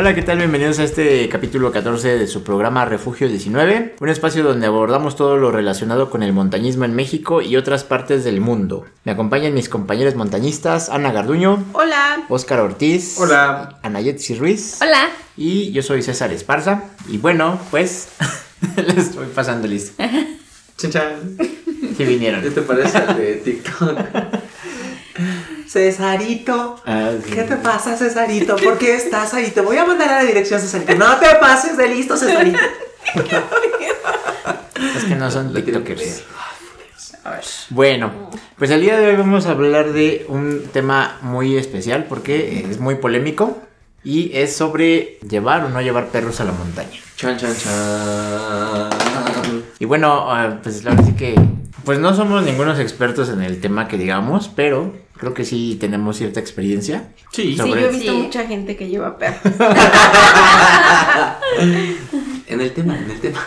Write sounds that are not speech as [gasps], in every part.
Hola, ¿qué tal? Bienvenidos a este capítulo 14 de su programa Refugio 19, un espacio donde abordamos todo lo relacionado con el montañismo en México y otras partes del mundo. Me acompañan mis compañeros montañistas Ana Garduño, Hola. Óscar Ortiz, Hola. Anayetsi Ruiz Hola. y yo soy César Esparza. Y bueno, pues [laughs] les estoy pasando listo. Chan, chan. Si vinieron. ¿Qué te parece el de TikTok? Cesarito. Ah, sí. ¿Qué te pasa, Cesarito? ¿Por qué estás ahí? Te voy a mandar a la dirección, Cesarito. No te pases de listo, Cesarito. [laughs] Es que no son tiktokers. A ver. Bueno, pues el día de hoy vamos a hablar de un tema muy especial porque es muy polémico y es sobre llevar o no llevar perros a la montaña. Chan, chan, chan. Y bueno, ah, pues la verdad sí que pues no somos ningunos expertos en el tema que digamos, pero creo que sí tenemos cierta experiencia. Sí. Sí, yo he visto Sí. mucha gente que lleva perros. [laughs] En el tema, en el tema.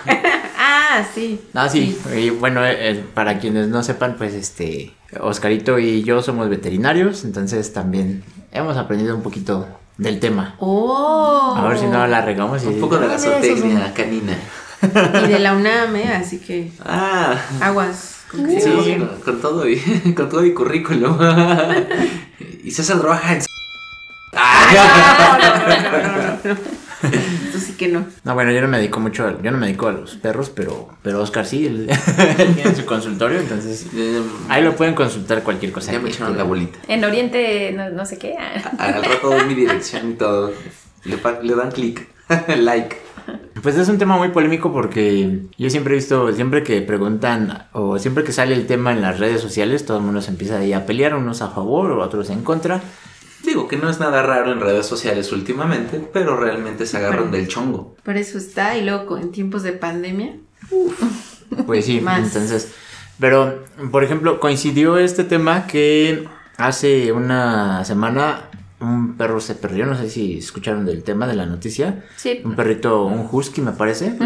ah, sí. Ah, sí, y bueno, eh, eh, para quienes no sepan, pues este Oscarito y yo somos veterinarios, entonces también hemos aprendido un poquito del tema. Oh. A ver si no la regamos y Un poco de la zootecnia canina. Y de la UNAM, ¿eh? Así que Ah. aguas. Sí, equivoquen. con, con todo y con todo y currículum. y César trabaja en No, no, no, no, no, no. Eso sí que no. No, bueno, yo no me dedico mucho, a- yo no me dedico a los perros, pero, pero Oscar sí, él, tiene su consultorio, entonces ahí lo pueden consultar cualquier cosa. Ya me echaron la bolita. En Oriente, no, no sé qué. ah. Al rato doy mi dirección y todo. Le, le dan clic. like. Pues es un tema muy polémico porque yo siempre he visto, siempre que preguntan o siempre que sale el tema en las redes sociales, todo el mundo se empieza ahí a pelear, unos a favor o otros en contra. Digo que no es nada raro en redes sociales últimamente, pero realmente se agarran Bueno. del chongo. Por eso está. Y luego en tiempos de pandemia. Pues sí, [laughs] Más. entonces. Pero, por ejemplo, coincidió este tema que hace una semana un perro se perdió. No sé si escucharon del tema de la noticia. Sí. Un perrito, un husky, me parece.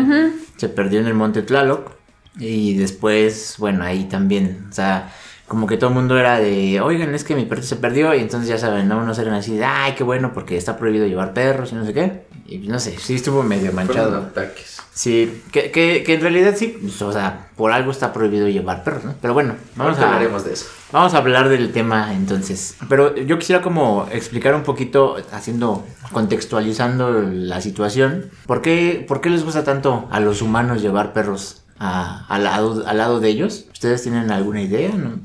Se perdió en el monte Tlaloc. Y después, bueno, ahí también. O sea, como que todo el mundo era de, oigan, es que mi perrito se perdió. Y entonces ya saben, ¿no? Unos eran así de, ay, qué bueno, porque está prohibido llevar perros y no sé qué. Y no sé, sí estuvo medio manchado. ataques. Sí, que, que, que en realidad sí, pues, o sea, por algo está prohibido llevar perros, ¿no? Pero bueno, vamos a, hablaremos de eso. vamos a hablar del tema entonces. Pero yo quisiera como explicar un poquito, haciendo, contextualizando la situación, ¿por qué, por qué les gusta tanto a los humanos llevar perros a- al, lado, al lado de ellos? ¿Ustedes tienen alguna idea? ¿no?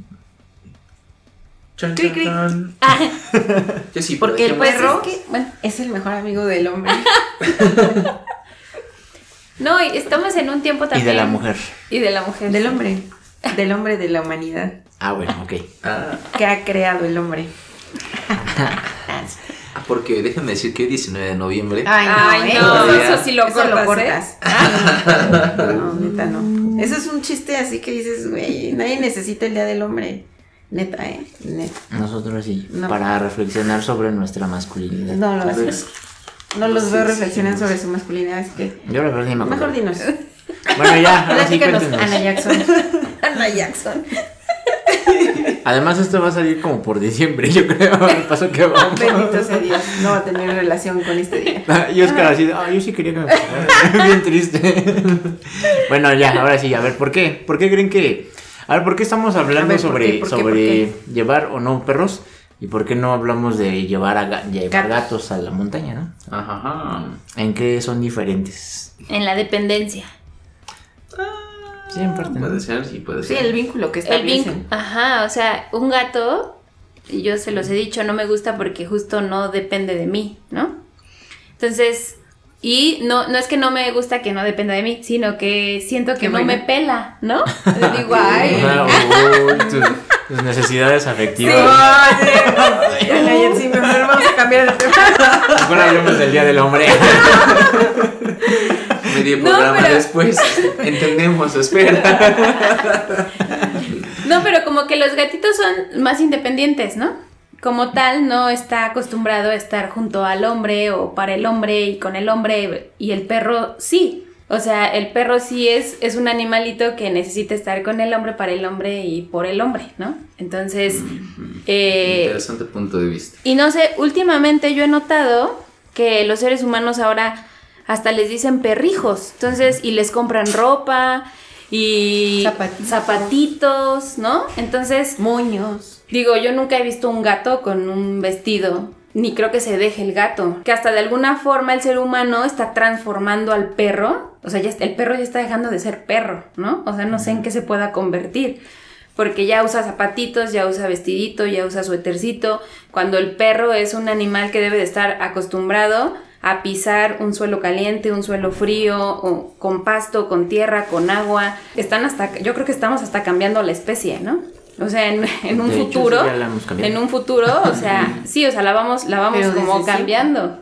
Chan, Cri, cri. chan. [laughs] [laughs] Yo sí, Porque el perro es que, bueno. es el mejor amigo del hombre. [laughs] No, y estamos en un tiempo Y también. de la mujer. Y de la mujer. Del hombre. Del hombre de la humanidad. Ah, bueno, ok. Ah, Que ha creado el hombre. ah, porque déjenme decir que hoy 19 de noviembre. Ay, no, Ay, ¿eh? no, eso sí lo Eso cortas, ¿eh? No, neta no. Eso es un chiste así que dices, güey, nadie necesita el día del hombre. Neta, eh. Neta. Nosotros sí, No. para reflexionar sobre nuestra masculinidad. No lo haces. No los veo reflexionar sobre su masculinidad, así que. Yo la verdad sí me acuerdo. Mejor dinos. Bueno, ya, ahora sí cuéntenos. Ana Jackson. [laughs] Ana Jackson. Además, esto va a salir como por diciembre, yo creo. El paso que vamos. [laughs] Bendito sea Dios. No va a tener relación con este día. [laughs] Y Oscar así, ah, yo sí quería que me pasara". Bien triste. bueno, ya, ahora sí, a ver, ¿por qué? ¿Por qué creen que.? A ver, ¿por qué estamos hablando A ver, ¿por sobre, qué? ¿Por qué? sobre ¿Por llevar o no perros? ¿Y por qué no hablamos de llevar, a ga- llevar Gatos. a la montaña, no? Ajá, ajá. ¿En qué son diferentes? En la dependencia. Sí, en parte, ¿no? Puede ser, sí, puede Sí, ser. el vínculo que El establecen. vínculo. Ajá, o sea, un gato, yo se los he dicho, no me gusta porque justo no depende de mí, ¿no? Entonces, y no, no es que no me gusta que no dependa de mí, sino que siento que Qué no bueno. me pela, ¿no? [laughs] Le digo, ay. Ajá, uy, tus, tus necesidades afectivas. Mejor vamos a cambiar de tema. Mejor hablemos del Día del Hombre. [laughs] Medio No, programa pero- después. Entendemos, espera. [laughs] No, pero como que los gatitos son más independientes, ¿no? Como tal, no está acostumbrado a estar junto al hombre o para el hombre y con el hombre y el perro sí. O sea, el perro sí es, es un animalito que necesita estar con el hombre para el hombre y por el hombre, ¿no? Entonces, eh, Interesante punto de vista. y no sé, últimamente yo he notado que que los seres humanos ahora hasta les dicen perrijos. Entonces, y les compran ropa y Zapatitos. zapatitos, ¿no? Entonces, Moños. Digo, yo nunca he visto un gato con un vestido, ni creo que se deje el gato. Que hasta de alguna forma el ser humano está transformando al perro. O sea, ya está- el perro ya está dejando de ser perro, ¿no? O sea, no sé en qué se pueda convertir. Porque ya usa zapatitos, ya usa vestidito, ya usa suétercito. Cuando el perro es un animal que debe de estar acostumbrado a pisar un suelo caliente, un suelo frío, o con pasto, con tierra, con agua. Están hasta, yo creo que estamos hasta cambiando la especie, ¿no? O sea, en, [laughs] en un De hecho, futuro, sí, ya la hemos cambiado. en un futuro, o [laughs] sea, sí, o sea, la vamos, la vamos Pero como cambiando.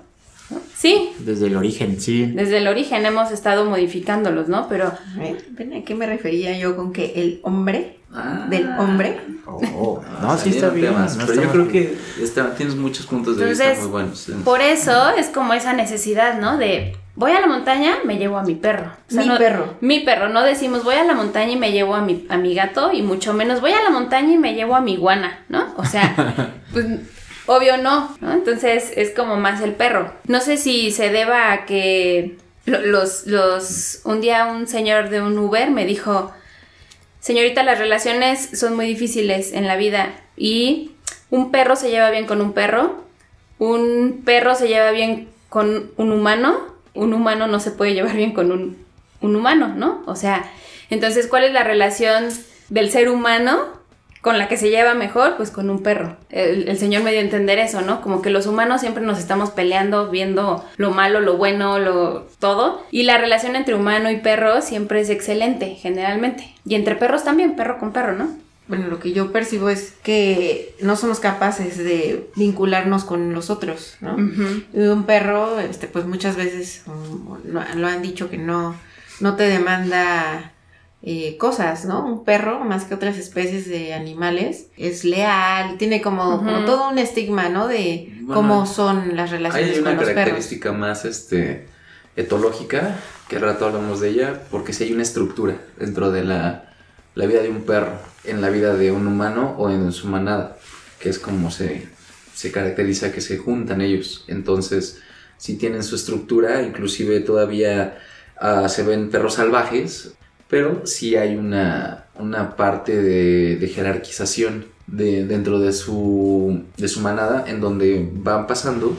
Sí, Desde el origen, sí. desde el origen hemos estado modificándolos, ¿no? Pero ¿Ven? ¿Ven a qué me refería yo con que el hombre Ah. del hombre? Oh, no, sí está bien. temas, no pero está yo creo que está- tienes muchos puntos de Entonces, vista muy buenos. por eso es como esa necesidad, ¿no? De voy a la montaña, me llevo a mi perro. Mi no- perro. Mi perro, no decimos voy a la montaña y me llevo a mi, a mi gato, y mucho menos voy a la montaña y me llevo a mi iguana, ¿no? O sea, [laughs] pues obvio no, ¿no? Entonces es como más el perro. No sé si se deba a que lo- los, los, un día un señor de un Uber me dijo, señorita, las relaciones son muy difíciles en la vida y un perro se lleva bien con un perro, un perro se lleva bien con un humano, un humano no se puede llevar bien con un, un humano, ¿no? O sea, entonces, ¿cuál es la relación del ser humano con la que se lleva mejor? Pues con un perro. El, el señor me dio a entender eso, ¿no? Como que los humanos siempre nos estamos peleando, viendo lo malo, lo bueno, lo todo. Y la relación entre humano y perro siempre es excelente, generalmente. Y entre perros también, perro con perro, ¿no? Bueno, lo que yo percibo es que no somos capaces de vincularnos con los otros, ¿no? Y un perro, este, pues muchas veces mm, lo, lo han dicho que no, no te demanda eh, cosas, ¿no? Un perro, más que otras especies de animales, es leal, tiene como, todo un estigma, ¿no? De Bueno, cómo son las relaciones Hay una con los perros. característica más este, etológica, que al rato hablamos de ella, porque si hay una estructura dentro de la, la vida de un perro, en la vida de un humano o en su manada, que es como se, se caracteriza que se juntan ellos. Entonces, si tienen su estructura, inclusive todavía ah, se ven perros salvajes, pero sí hay una, una parte de, de jerarquización de, dentro de su, de su manada en donde van pasando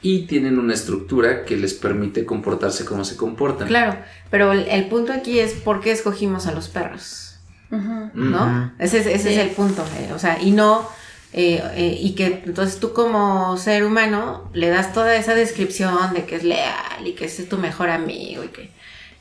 y tienen una estructura que les permite comportarse como se comportan. Claro, pero el, el punto aquí es por qué escogimos a los perros. ¿no? Ese, es, ese Sí. es el punto, eh, o sea, y no, eh, eh, y que entonces tú como ser humano le das toda esa descripción de que es leal y que es tu mejor amigo y que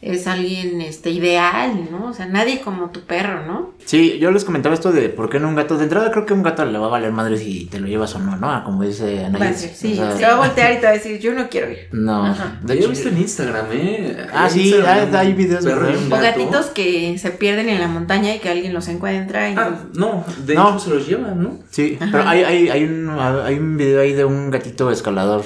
es alguien este, ideal, ¿no? O sea, nadie como tu perro, ¿no? Sí, yo les comentaba esto de por qué no un gato. De entrada creo que un gato le va a valer madre si te lo llevas o no, ¿no? Como dice Anaís. Va a decir, sí, O sea, se va a voltear y te va a decir, yo no quiero ir. No, Ajá. de Yo hecho, he visto en Instagram, ¿eh? Ah, sí, Instagram, hay- hay videos de O gato. gatitos que se pierden en la montaña y que alguien los encuentra. Y Ah, no, de No. hecho se los llevan, ¿no? Sí, Ajá. pero hay, hay, hay, un, hay un video ahí de un gatito escalador.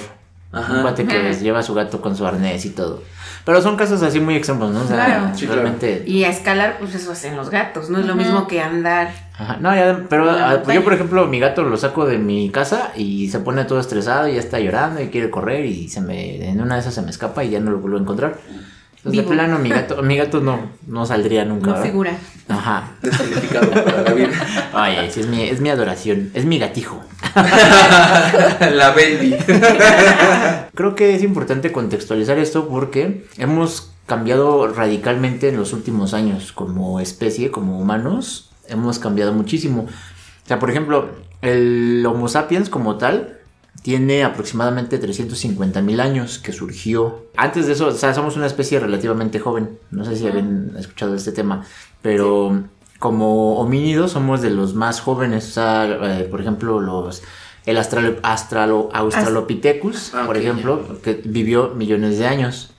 Ajá. Un guate que Ajá. lleva a su gato con su arnés y todo. Pero son casos así muy extremos, ¿no? O sea, Claro. Sí, claro. realmente. Y a escalar, pues eso hacen los gatos, no es lo mismo que andar. Ajá, No, ya, pero ah, yo, por ejemplo, mi gato lo saco de mi casa y se pone todo estresado y ya está llorando y quiere correr y se me, en una de esas se me escapa y ya no lo vuelvo a encontrar. De plano, mi gato, mi gato no, no saldría nunca. No figura. Ajá. Descalificado para la vida. Ay, sí, es mi, es mi adoración, es mi gatijo. [laughs] la Bendy. [laughs] Creo que es importante contextualizar esto porque hemos cambiado radicalmente en los últimos años como especie, como humanos. Hemos cambiado muchísimo. O sea, por ejemplo, el Homo sapiens como tal tiene aproximadamente 350 mil años que surgió. Antes de eso, o sea, somos una especie relativamente joven. No sé si habían escuchado este tema, pero como homínidos somos de los más jóvenes. O sea, eh, por ejemplo, los el astralo, astralo- Australopithecus, Ah, por ok, ejemplo, que vivió millones de años.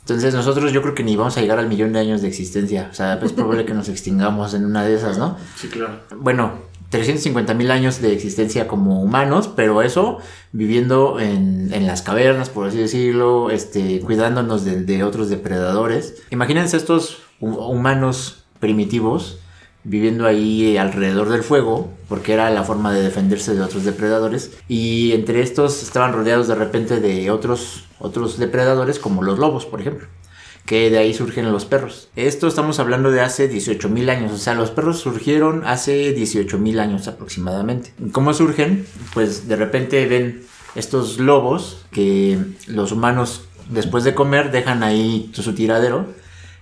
Entonces nosotros yo creo que ni vamos a llegar al millón de años de existencia. O sea, es probable que nos [laughs] extingamos en una de esas, ¿no? Sí, claro. bueno, 350 mil años de existencia como humanos, pero eso viviendo en, en las cavernas, por así decirlo, este, cuidándonos de, otros depredadores. Imagínense estos hu- humanos primitivos viviendo ahí alrededor del fuego, porque era la forma de defenderse de otros depredadores. Y entre estos estaban rodeados de repente de otros, otros depredadores, como los lobos, por ejemplo. Que de ahí surgen los perros. Esto estamos hablando de hace 18.000 años. O sea, los perros surgieron hace 18.000 años aproximadamente. ¿Cómo surgen? Pues de repente ven estos lobos que los humanos después de comer dejan ahí su tiradero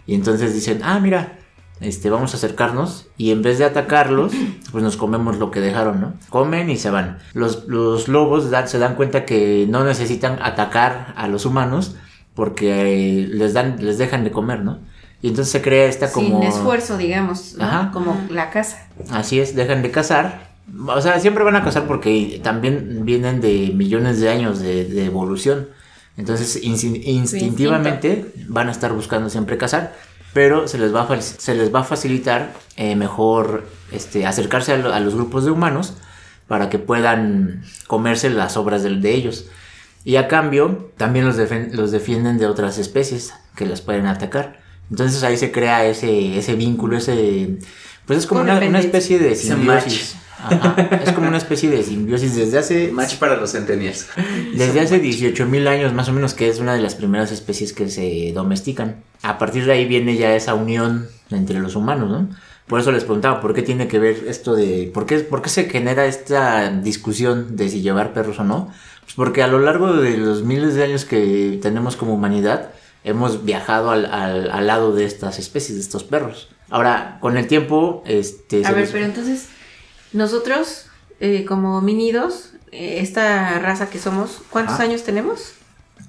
y entonces dicen, ah, mira, este, vamos a acercarnos y en vez de atacarlos, pues nos comemos lo que dejaron, ¿no? Comen y se van. Los, los lobos se dan cuenta que no necesitan atacar a los humanos porque eh, les, dan, les dejan de comer, ¿no? Y entonces se crea esta como... Sin esfuerzo, digamos, ¿no? como la caza. Así es, dejan de cazar. O sea, siempre van a cazar porque también vienen de millones de años de, evolución. Entonces, instintivamente van a estar buscando siempre cazar pero se les va a, se les va a facilitar eh, mejor este, acercarse a, los grupos de humanos para que puedan comerse las obras de, de ellos. Y a cambio, también los, los defienden de otras especies que las pueden atacar. Entonces ahí se crea ese, ese vínculo, ese... Pues es como una, una, especie de simbiosis. Es como una especie de simbiosis desde hace... Match para los centennials. Desde hace 18.000 años más o menos, que es una de las primeras especies que se domestican. A partir de ahí viene ya esa unión entre los humanos, ¿no? Por eso les preguntaba, ¿por qué tiene que ver esto de... ¿Por qué, por qué se genera esta discusión de si llevar perros o no? Porque a lo largo de los miles de años que tenemos como humanidad, hemos viajado al, al, lado de estas especies, de estos perros. Ahora, con el tiempo, este... A ver, pero entonces nosotros, eh, como minidos, eh, esta raza que somos, ¿cuántos años tenemos?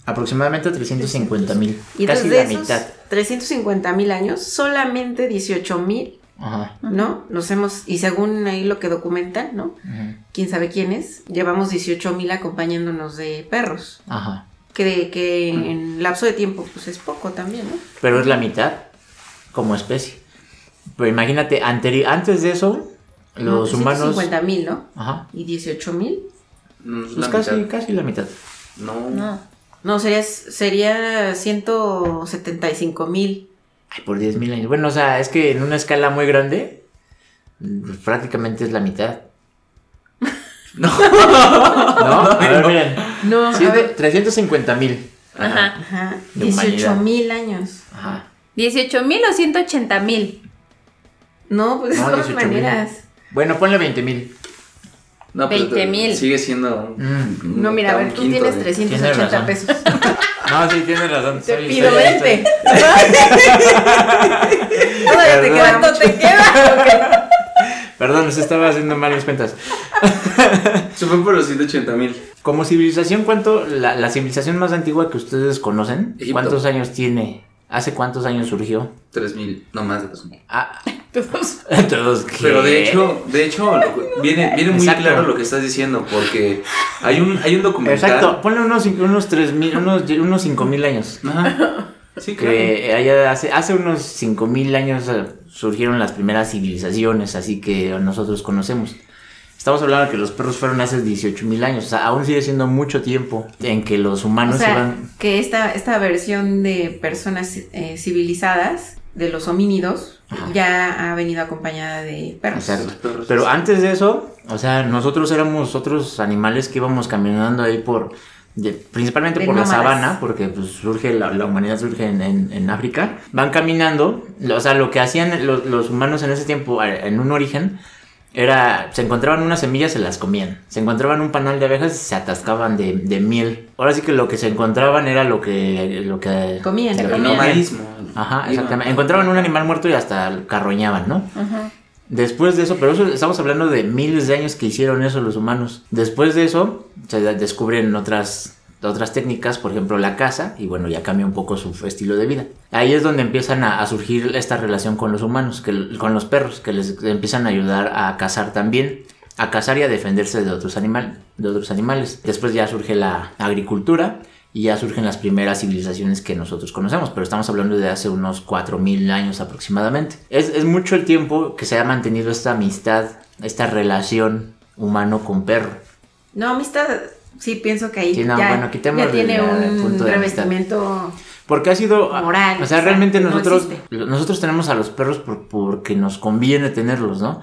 Aproximadamente 350 mil. Casi la mitad. 350 mil años, solamente 18 mil. ¿No? Nos hemos, y según ahí lo que documentan, ¿no? Quién sabe quiénes, llevamos 18 mil acompañándonos de perros. Ajá. Que, que en lapso de tiempo, pues es poco también, ¿no? Pero es la mitad como especie. Pero imagínate, antes de eso, los humanos. 50 mil, ¿no? Ajá. ¿Y 18 mil? Pues casi, casi la mitad. No. No. No, sería, sería 175 mil. Ay, por 10 mil años. Bueno, o sea, es que en una escala muy grande, pues, prácticamente es la mitad. [laughs] [laughs] No. ¿No? A ver, miren. No, 350 mil. Ajá. Ajá. 18 mil años. Ajá. 18 mil o 180 mil. No, pues de todas maneras. Bueno, ponle 20 mil. No, 20 mil. Sigue siendo. Mm. no, mira, a ver, tú tienes 380 pesos. [laughs] no, sí, tienes razón. Te pido 20. Todavía [laughs] te queda. ¿Cuánto te queda? Perdón, se estaba haciendo mal mis cuentas. [laughs] Se fue por los 180 mil. Como civilización, ¿cuánto? La, la, civilización más antigua que ustedes conocen, ¿cuántos años tiene? ¿Hace cuántos años surgió? 3000, no más de 3000. Ah, todos. [laughs] todos Pero de hecho, de hecho [laughs] viene, viene muy claro lo que estás diciendo porque hay un hay un documental. Exacto, ponle unos unos 3000, unos unos 5000 años. Ajá. Sí, claro. Que hace, hace unos 5000 años eh, surgieron las primeras civilizaciones, así que nosotros conocemos. Estamos hablando de que los perros fueron hace 18 mil años, o sea, aún sigue siendo mucho tiempo en que los humanos o sea, Que esta, esta versión de personas eh, civilizadas, de los homínidos, ya ha venido acompañada de perros. Pero antes de eso, o sea, nosotros éramos otros animales que íbamos caminando ahí por, principalmente por la sabana, porque pues surge, la, humanidad surge en, en, África, van caminando, o sea, lo que hacían los, los humanos en ese tiempo, en un origen, era, se encontraban unas semillas, se las comían. Se encontraban un panal de abejas y se atascaban de, de miel. Ahora sí que lo que se encontraban era lo que, lo que comían. El nomadismo. Ajá, exactamente. Encontraban un animal muerto y hasta carroñaban, ¿no? Ajá. Después de eso, pero eso estamos hablando de miles de años que hicieron eso los humanos. Después de eso, se descubren otras otras técnicas, por ejemplo la caza, y bueno, ya cambia un poco su estilo de vida. Ahí es donde empiezan a, surgir esta relación con los humanos, con los perros, que les empiezan a ayudar a cazar también, a cazar y a defenderse de otros, animal, de otros animales. Después ya surge la agricultura y ya surgen las primeras civilizaciones que nosotros conocemos, pero estamos hablando de hace unos 4.000 años aproximadamente. Es, es mucho el tiempo que se ha mantenido esta amistad, esta relación humano con perro. No, amistad sí pienso que ahí ya, tiene un revestimiento. Porque ha sido... Moral, O sea, realmente no nosotros, nosotros tenemos a los perros por- porque nos conviene tenerlos, ¿no?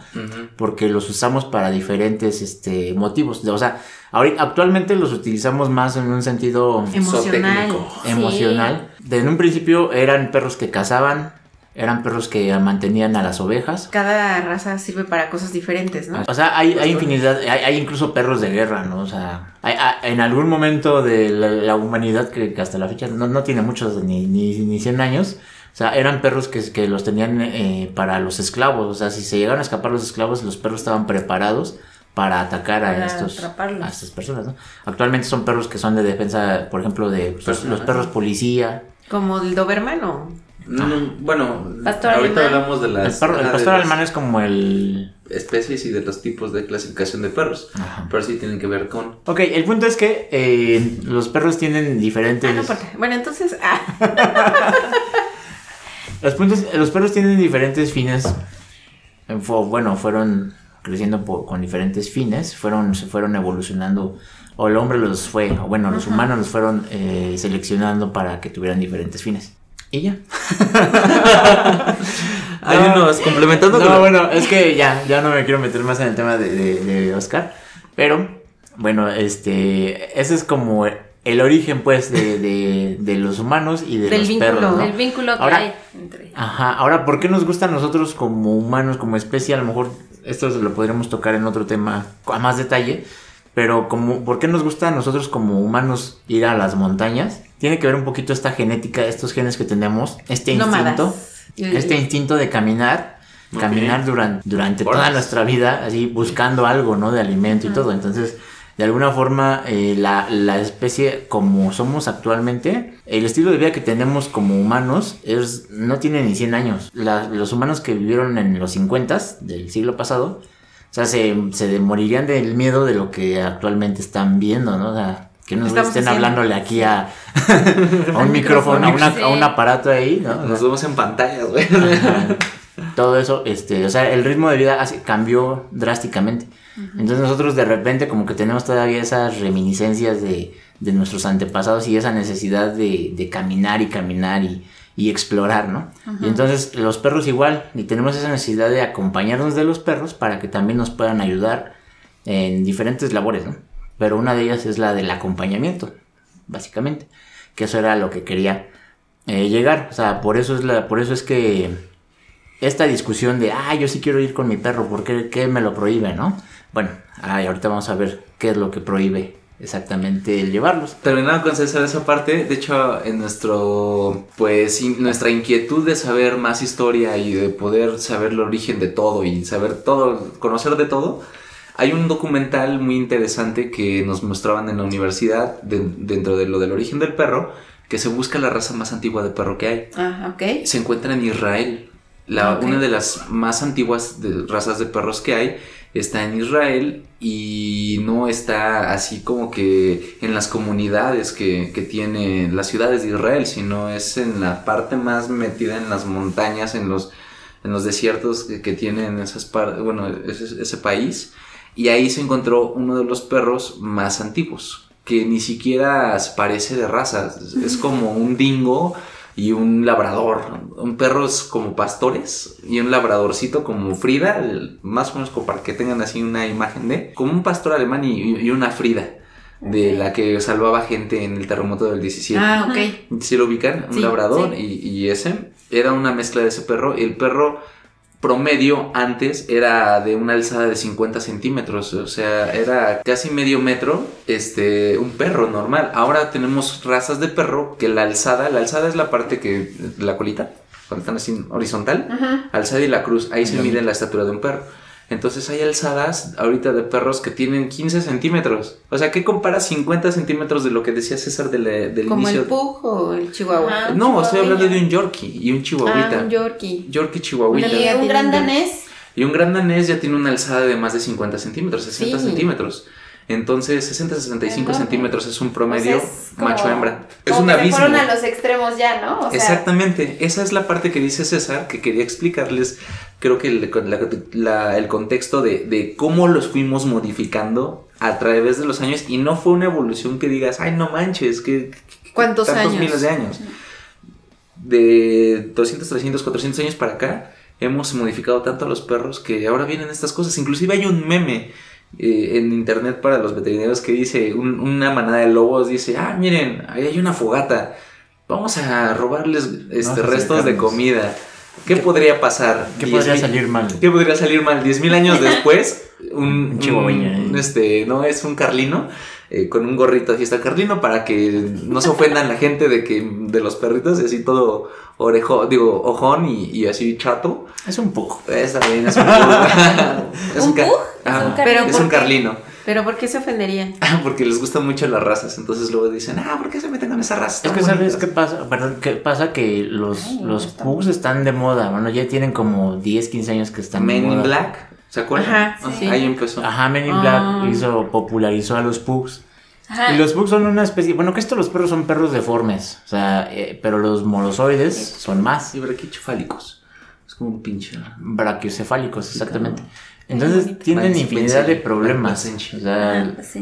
Porque los usamos para diferentes este, motivos. O sea, ahorita, actualmente los utilizamos más en un sentido Emocional. Sí. emocional. En un principio eran perros que cazaban, eran perros que mantenían a las ovejas. Cada raza sirve para cosas diferentes, ¿no? O sea, hay, hay infinidad, hay, hay incluso perros de guerra, ¿no? O sea, hay- hay- en algún momento de la, la humanidad, que, que hasta la fecha no, no tiene muchos, ni, ni, ni 100 años, o sea, eran perros que, que los tenían eh, para los esclavos. O sea, si se llegaron a escapar los esclavos, los perros estaban preparados para atacar a estos atraparlos. a estas personas, ¿no? Actualmente son perros que son de defensa, por ejemplo, de pues, los perros policía. Como el Doberman o... No, no, bueno, Pastor ahorita alemán. hablamos de El, las, perro- el de pastor alemán es como el... especies y de los tipos de clasificación de perros. Ajá. Pero sí tienen que ver con. Ok, el punto es que eh, los perros tienen diferentes... Ah, no. Bueno, entonces... Ah, [laughs] Los, puntos, los perros tienen diferentes fines. eh, Bueno, fueron creciendo por- con diferentes fines. Fueron, se fueron evolucionando. O el hombre los fue, o bueno, los humanos los fueron eh, seleccionando para que tuvieran diferentes fines. Y ya. [laughs] Hay unos complementando No, con- bueno, es que ya, ya no me quiero meter más en el tema de, de- de Oscar. Pero, bueno, este. Ese es como el origen, pues, de, de- de los humanos y de Del los vínculo. perros. ¿no? El vínculo que Ahora- hay entre. Ajá, ahora, ¿por qué nos gusta a nosotros como humanos, como especie? A lo mejor esto se lo podríamos tocar en otro tema a más detalle, pero como, ¿por qué nos gusta a nosotros como humanos ir a las montañas? Tiene que ver un poquito esta genética, estos genes que tenemos, este nómadas. instinto, este instinto de caminar, caminar durante, durante toda nuestra vida, así buscando algo, ¿no? De alimento y todo. Entonces, de alguna forma, eh, la, la especie como somos actualmente, el estilo de vida que tenemos como humanos es, no tiene ni 100 años. La- los humanos que vivieron en los 50 del siglo pasado, o sea, se, se morirían del miedo de lo que actualmente están viendo, ¿no? O sea, que no Estamos estén haciendo. hablándole aquí a, [laughs] a un micrófono, a, una- a un aparato ahí, ¿no? Nos vemos en pantallas, güey. Ajá. Todo eso, este, o sea, el ritmo de vida así cambió drásticamente. Entonces nosotros de repente como que tenemos todavía esas reminiscencias de, de nuestros antepasados y esa necesidad de, de caminar y caminar y, y explorar, ¿no? Y entonces los perros igual, y tenemos esa necesidad de acompañarnos de los perros para que también nos puedan ayudar en diferentes labores, ¿no? Pero una de ellas es la del acompañamiento, básicamente, que eso era lo que quería eh, llegar, o sea, por eso es la, por eso es que esta discusión de, ah, yo sí quiero ir con mi perro, ¿por qué, me lo prohíbe, no? Bueno, ay, ahorita vamos a ver qué es lo que prohíbe exactamente el llevarlos. Terminando con César esa parte, de hecho en nuestro pues nuestra inquietud de saber más historia y de poder saber el origen de todo y saber todo, conocer de todo, hay un documental muy interesante que nos mostraban en la universidad de- dentro de lo del origen del perro, que se busca la raza más antigua de perro que hay. Ah, ok. Se encuentra en Israel. La, Ok. Una de las más antiguas de- razas de perros que hay está en Israel y no está así como que en las comunidades que, que tienen las ciudades de Israel, sino es en la parte más metida en las montañas, en los, en los desiertos que, que tienen esas par- bueno, ese, ese país. Y ahí se encontró uno de los perros más antiguos, que ni siquiera parece de raza, es- como un dingo y un labrador. Un perro es como pastores y un labradorcito como Frida, el- más o menos como para que tengan así una imagen de, como un pastor alemán y, y una Frida, de la que salvaba gente en el terremoto del 17. Ah, ok. ¿Sí lo ubican? Un Sí, labrador sí. Y, y ese era una mezcla de ese perro. El perro promedio antes era de una alzada de 50 centímetros, o sea, era casi medio metro, este, un perro normal. Ahora tenemos razas de perro que la alzada, la alzada es la parte que, la colita, cuando están así horizontal, Ajá. alzada y la cruz, ahí se mide la estatura de un perro. Entonces hay alzadas ahorita de perros que tienen 15 centímetros. O sea, ¿qué compara 50 centímetros de lo que decía César de la- del Como inicio? el pug o el chihuahua. No, estoy hablando de un Yorkie y un chihuahuita. Ah, un Yorkie. Yorkie Un, chihuahuita. Liga un gran danés. Y un gran danés ya tiene una alzada de más de 50 centímetros, 60 Sí. centímetros. Entonces, 60-65 Enorme. centímetros es un promedio O sea, es como- macho-hembra. Es un abismo. fueron a los extremos ya, ¿no? O sea, Exactamente, esa es la parte que dice César, que quería explicarles, creo que el, la- la- el contexto de, de cómo los fuimos modificando a través de los años y no fue una evolución que digas, ay, no manches, que... que- ¿Cuántos tantos años? miles de años. de 200, 300, 400 años para acá, hemos modificado tanto a los perros que ahora vienen estas cosas. Inclusive hay un meme eh, en internet para los veterinarios que dice, un- una manada de lobos dice, ah, miren, ahí hay una fogata, vamos a robarles este, a restos de comida. ¿Qué, podría pasar? ¿Qué Diez podría mil- salir mal? ¿Qué podría salir mal? 10.000 años [laughs] después, un, Un un, ¿eh? este, no es un carlino eh, con un gorrito de fiesta carlino para que no se ofendan la gente de que de los perritos y así todo orejo, digo, ojón y, y así chato. Es un bien, es un [laughs] es ¿Un ca- pug? Es Ajá, un es carlino. un, ¿Pero por qué? carlino. Pero ¿por qué se ofenderían? [laughs] Porque les gustan mucho las razas. Entonces luego dicen, ah, ¿por qué se meten con esa raza? Es que Están sabes bonitas". qué pasa, perdón, qué pasa que los, Ay, los pugs están de moda, bueno, ya tienen como 10, 15 años que están de Men in moda. Black, ¿se acuerdan? Ajá, Ah, sí. Ahí empezó. Ajá, Men in Ah. Black hizo, popularizó a los pugs. Ajá. Y los pugs son una especie, bueno, que estos los perros son perros deformes, o sea, eh, pero los molosoides son más Sí, braquichofálicos. Es como un pinche. brachiocefálicos, exactamente. Entonces tienen infinidad de problemas. O sea, Ajá, pues,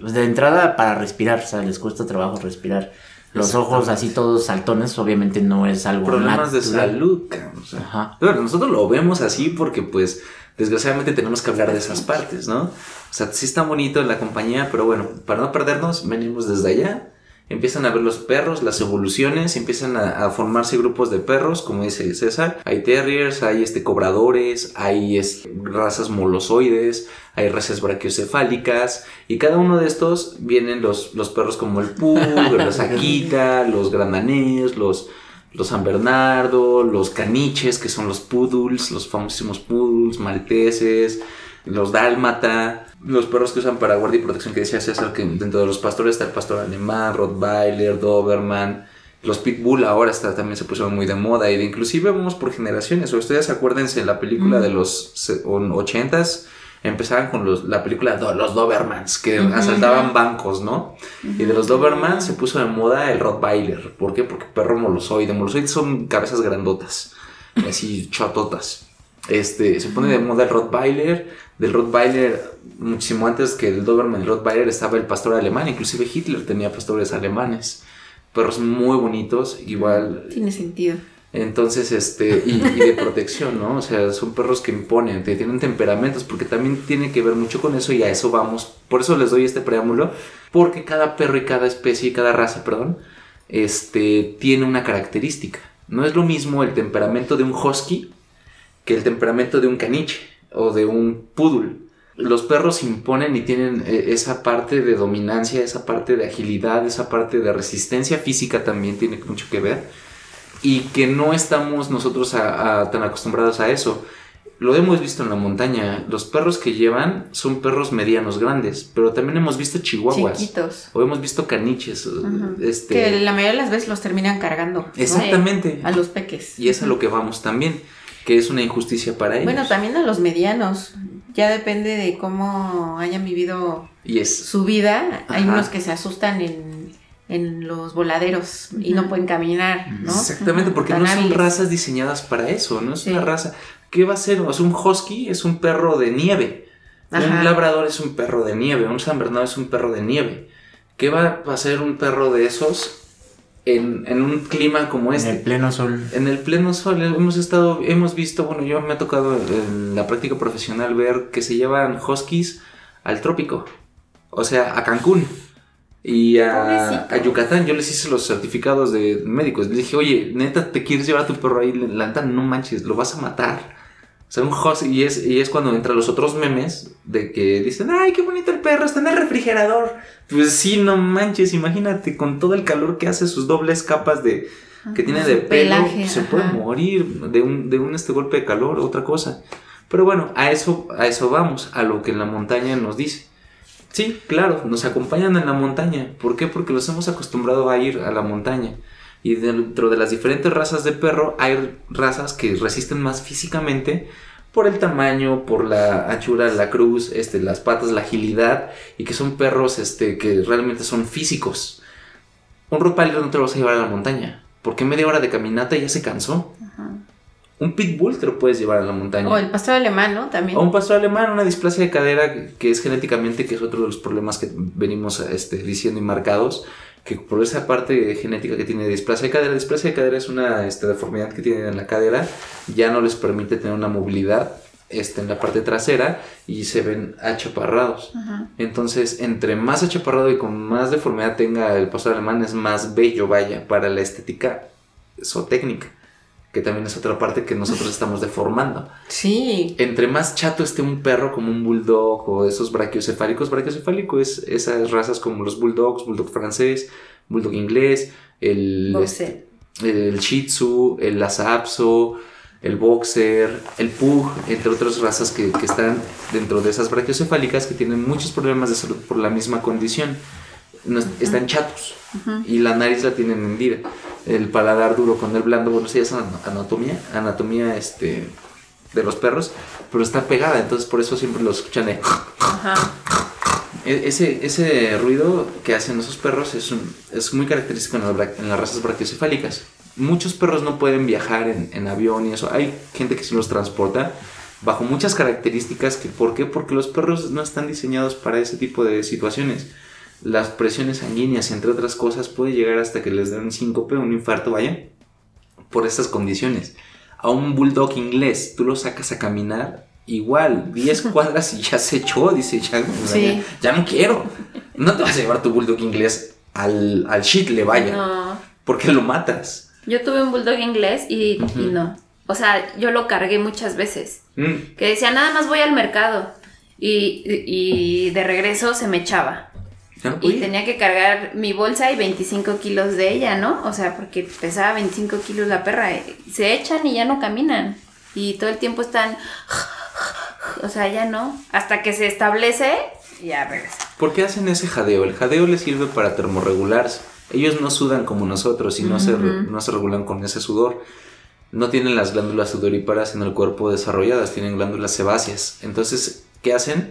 pues, de entrada para respirar, o sea, les cuesta trabajo respirar. Los ojos así todos saltones, obviamente no es algo Problemas de natural. salud, cabrón. o sea. Ajá. Bueno, nosotros lo vemos así porque, pues, desgraciadamente tenemos que hablar de esas partes, ¿no? O sea, sí está bonito en la compañía, pero bueno, para no perdernos, venimos desde allá. Empiezan a ver los perros, las evoluciones, empiezan a, a formarse grupos de perros, como dice César. Hay terriers, hay este, cobradores, hay este, razas molosoides, hay razas brachiocefálicas, y cada uno de estos vienen los, los perros como el pug, [laughs] los Akita, los grandanés, los, los San Bernardo, los caniches, que son los poodles, los famosísimos poodles, malteses, los dálmata, los perros que usan para guardia y protección, que decía César, que dentro de los pastores está el pastor alemán, Rottweiler, Doberman, los pitbull ahora está, también se pusieron muy de moda, y de inclusive vamos por generaciones, o ustedes acuérdense, la película de los se- on- 80s, empezaban con los, la película Do- Los Dobermans, que asaltaban bancos, ¿no? Y de los Doberman se puso de moda el Rottweiler. ¿Por qué? Porque perro molosoide. Molosoides son cabezas grandotas, así chototas. Este, se pone de moda el Rottweiler. Del Rottweiler, muchísimo antes que el Doberman, el Rottweiler estaba el pastor alemán. Inclusive Hitler tenía pastores alemanes. Perros muy bonitos, igual Tiene sentido. Entonces, este, y, de protección, ¿no? O sea, son perros que imponen, que tienen temperamentos, porque también tiene que ver mucho con eso y a eso vamos. Por eso les doy este preámbulo, porque cada perro y cada especie y cada raza, perdón, este, tiene una característica. No es lo mismo el temperamento de un husky que el temperamento de un caniche o de un poodle. Los perros imponen y tienen eh, esa parte de dominancia, esa parte de agilidad, esa parte de resistencia física también tiene mucho que ver y que no estamos nosotros a- a- tan acostumbrados a eso. Lo hemos visto en la montaña. Los perros que llevan son perros medianos grandes, pero también hemos visto chihuahuas. Chiquitos. O hemos visto caniches. Este, Que la mayoría de las veces los terminan cargando. ¿no? Exactamente. A los peques. Y es a lo que vamos también, que es una injusticia para ellos. Bueno, también a los medianos. Ya depende de cómo hayan vivido Y es su vida. Hay unos que se asustan en, en los voladeros y no pueden caminar, ¿no? Exactamente, porque Tan no son hábiles. razas diseñadas para eso, no es Sí. una raza. ¿Qué va a ser? O sea, un husky es un perro de nieve. Ajá. Un labrador es un perro de nieve. Un san bernardo es un perro de nieve. ¿Qué va a ser un perro de esos en, en un clima como En este? el pleno sol. En el pleno sol hemos estado, hemos visto, bueno, yo me ha tocado en la práctica profesional ver que se llevan huskies al trópico, o sea, a Cancún y a, a Yucatán. Yo les hice los certificados de médicos. Les dije, oye, neta, ¿te quieres llevar a tu perro ahí? La neta, no manches, lo vas a matar. O sea, un husky, y es, y es cuando entran los otros memes de que dicen, ay, qué bonito el perro, está en el refrigerador. Pues sí, no manches, imagínate, con todo el calor que hace sus dobles capas de, que tiene de pelo, pelaje, se puede morir de un, de un este golpe de calor, otra cosa. Pero bueno, a eso, a eso vamos, a lo que la montaña nos dice. Sí, claro, nos acompañan en la montaña. ¿Por qué? Porque los hemos acostumbrado a ir a la montaña. Y dentro de las diferentes razas de perro hay razas que resisten más físicamente por el tamaño, por la anchura, la cruz, este, las patas, la agilidad y que son perros este, que realmente son físicos. Un Rottweiler no te lo vas a llevar a la montaña porque media hora de caminata ya se cansó. Un pitbull te lo puedes llevar a la montaña. O el pastor alemán, ¿no? También. O un pastor alemán, una displasia de cadera que es genéticamente, que es otro de los problemas que venimos este, diciendo y marcados, que por esa parte genética que tiene displasia de cadera, displasia de cadera es una este, deformidad que tienen en la cadera, ya no les permite tener una movilidad este, en la parte trasera y se ven achaparrados. Entonces, entre más achaparrado y con más deformidad tenga el pastor alemán, es más bello, vaya, para la estética zootécnica, que también es otra parte que nosotros estamos deformando. Sí. Entre más chato esté un perro como un bulldog o esos brachiocefálicos, brachiocefálico es esas razas como los bulldogs, bulldog francés, bulldog inglés, el, Boxer. el shih tzu, el lhasa apso, el boxer, el pug, entre otras razas que, que están dentro de esas brachiocefálicas que tienen muchos problemas de salud por la misma condición. No es- están chatos y la nariz la tienen hendida. El paladar duro con el blando, bueno, sí, es ana- anatomía, anatomía este, de los perros, pero está pegada, entonces por eso siempre lo escuchan de... E- Ese, ese ruido que hacen esos perros es, un- es muy característico en, las bra- en las razas brachiocefálicas. Muchos perros no pueden viajar en, en avión y eso. Hay gente que sí los transporta bajo muchas características. Que, ¿Por qué? Porque los perros no están diseñados para ese tipo de situaciones. Las presiones sanguíneas, entre otras cosas, puede llegar hasta que les den un síncope, un infarto, vaya, por estas condiciones. A un bulldog inglés, tú lo sacas a caminar, igual, 10 [laughs] cuadras y ya se echó, dice, ya, Sí. ya no quiero. No te vas a llevar tu bulldog inglés al, al shitle, vaya, No. porque lo matas. Yo tuve un bulldog inglés y, Ujú. y no. O sea, yo lo cargué muchas veces. Mm, Que decía, nada más voy al mercado. Y, y de regreso se me echaba. No Y tenía que cargar mi bolsa y 25 kilos de ella, ¿no? O sea, porque pesaba 25 kilos la perra. Se echan y ya no caminan. Y todo el tiempo están... [laughs] O sea, ya no. Hasta que se establece, ya regresa. ¿Por qué hacen ese jadeo? El jadeo les sirve para termorregularse. Ellos no sudan como nosotros y no, se, Ujú. no se regulan con ese sudor. No tienen las glándulas sudoríparas en el cuerpo desarrolladas, tienen glándulas sebáceas. Entonces, ¿qué hacen?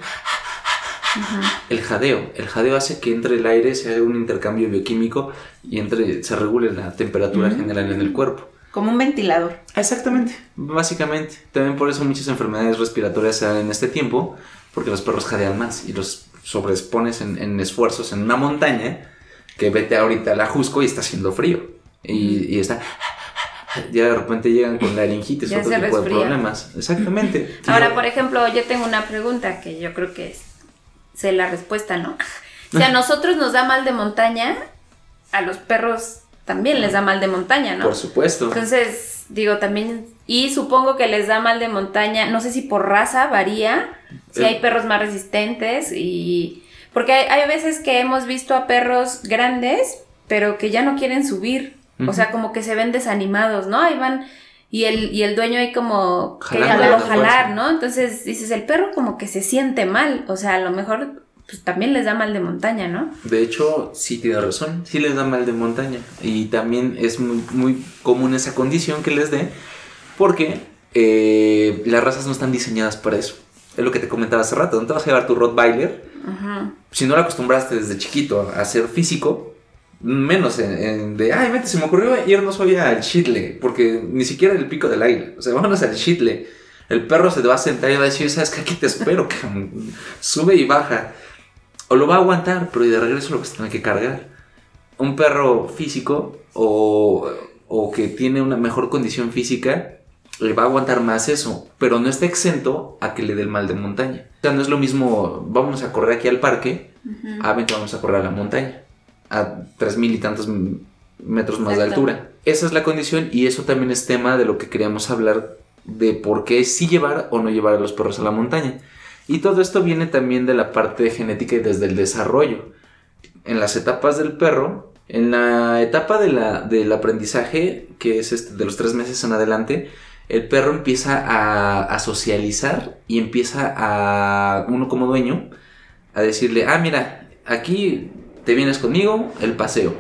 El jadeo. El jadeo hace que entre el aire, se haga un intercambio bioquímico y entre, se regule la temperatura general en el cuerpo. Como un ventilador. Exactamente, básicamente. También por eso muchas enfermedades respiratorias se dan en este tiempo, porque los perros jadean más y los sobreexpones en, en esfuerzos en una montaña, que vete ahorita a la Jusco y está haciendo frío. Y, y está... Ya de repente llegan con laringitis, Ya otro tipo de resfría. problemas. Exactamente. Ahora, por ejemplo, yo tengo una pregunta que yo creo que es, sé la respuesta, ¿no? [laughs] Si a nosotros nos da mal de montaña, a los perros también les da mal de montaña, ¿no? Por supuesto. Entonces, digo, también, y supongo que les da mal de montaña, no sé si por raza varía, si Eh. hay perros más resistentes y... Porque hay, hay veces que hemos visto a perros grandes, pero que ya no quieren subir, o sea, como que se ven desanimados, ¿no? Ahí van y el, y el dueño ahí como queriéndolo jalar. ¿no? Entonces dices, el perro como que se siente mal, o sea, a lo mejor pues también les da mal de montaña, ¿no? De hecho, sí tiene razón, sí les da mal de montaña. Y también es muy, muy común esa condición que les dé, porque eh, las razas no están diseñadas para eso. Es lo que te comentaba hace rato, no te vas a llevar tu Rottweiler. Ajá. Si no lo acostumbraste desde chiquito a ser físico, menos en, en de, ay, vete, se me ocurrió irnos hoy al shitle, porque ni siquiera el pico del águila. O sea, vámonos al shitle. El perro se te va a sentar y va a decir, ¿sabes qué? Aquí te espero, [laughs] cabrón. Sube y baja. O lo va a aguantar, pero de regreso lo que se tiene que cargar. Un perro físico o, o que tiene una mejor condición física le va a aguantar más eso, pero no está exento a que le dé el mal de montaña. O sea, no es lo mismo, vamos a correr aquí al parque, a ver que vamos a correr a la montaña, a tres mil y tantos metros más de altura. Esa es la condición y eso también es tema de lo que queríamos hablar de por qué sí llevar o no llevar a los perros a la montaña. Y todo esto viene también de la parte genética y desde el desarrollo. En las etapas del perro, en la etapa de la- del aprendizaje, que es este, de los tres meses en adelante, el perro empieza a, a socializar y empieza a, uno como dueño, a decirle, ah, mira, aquí te vienes conmigo, el paseo.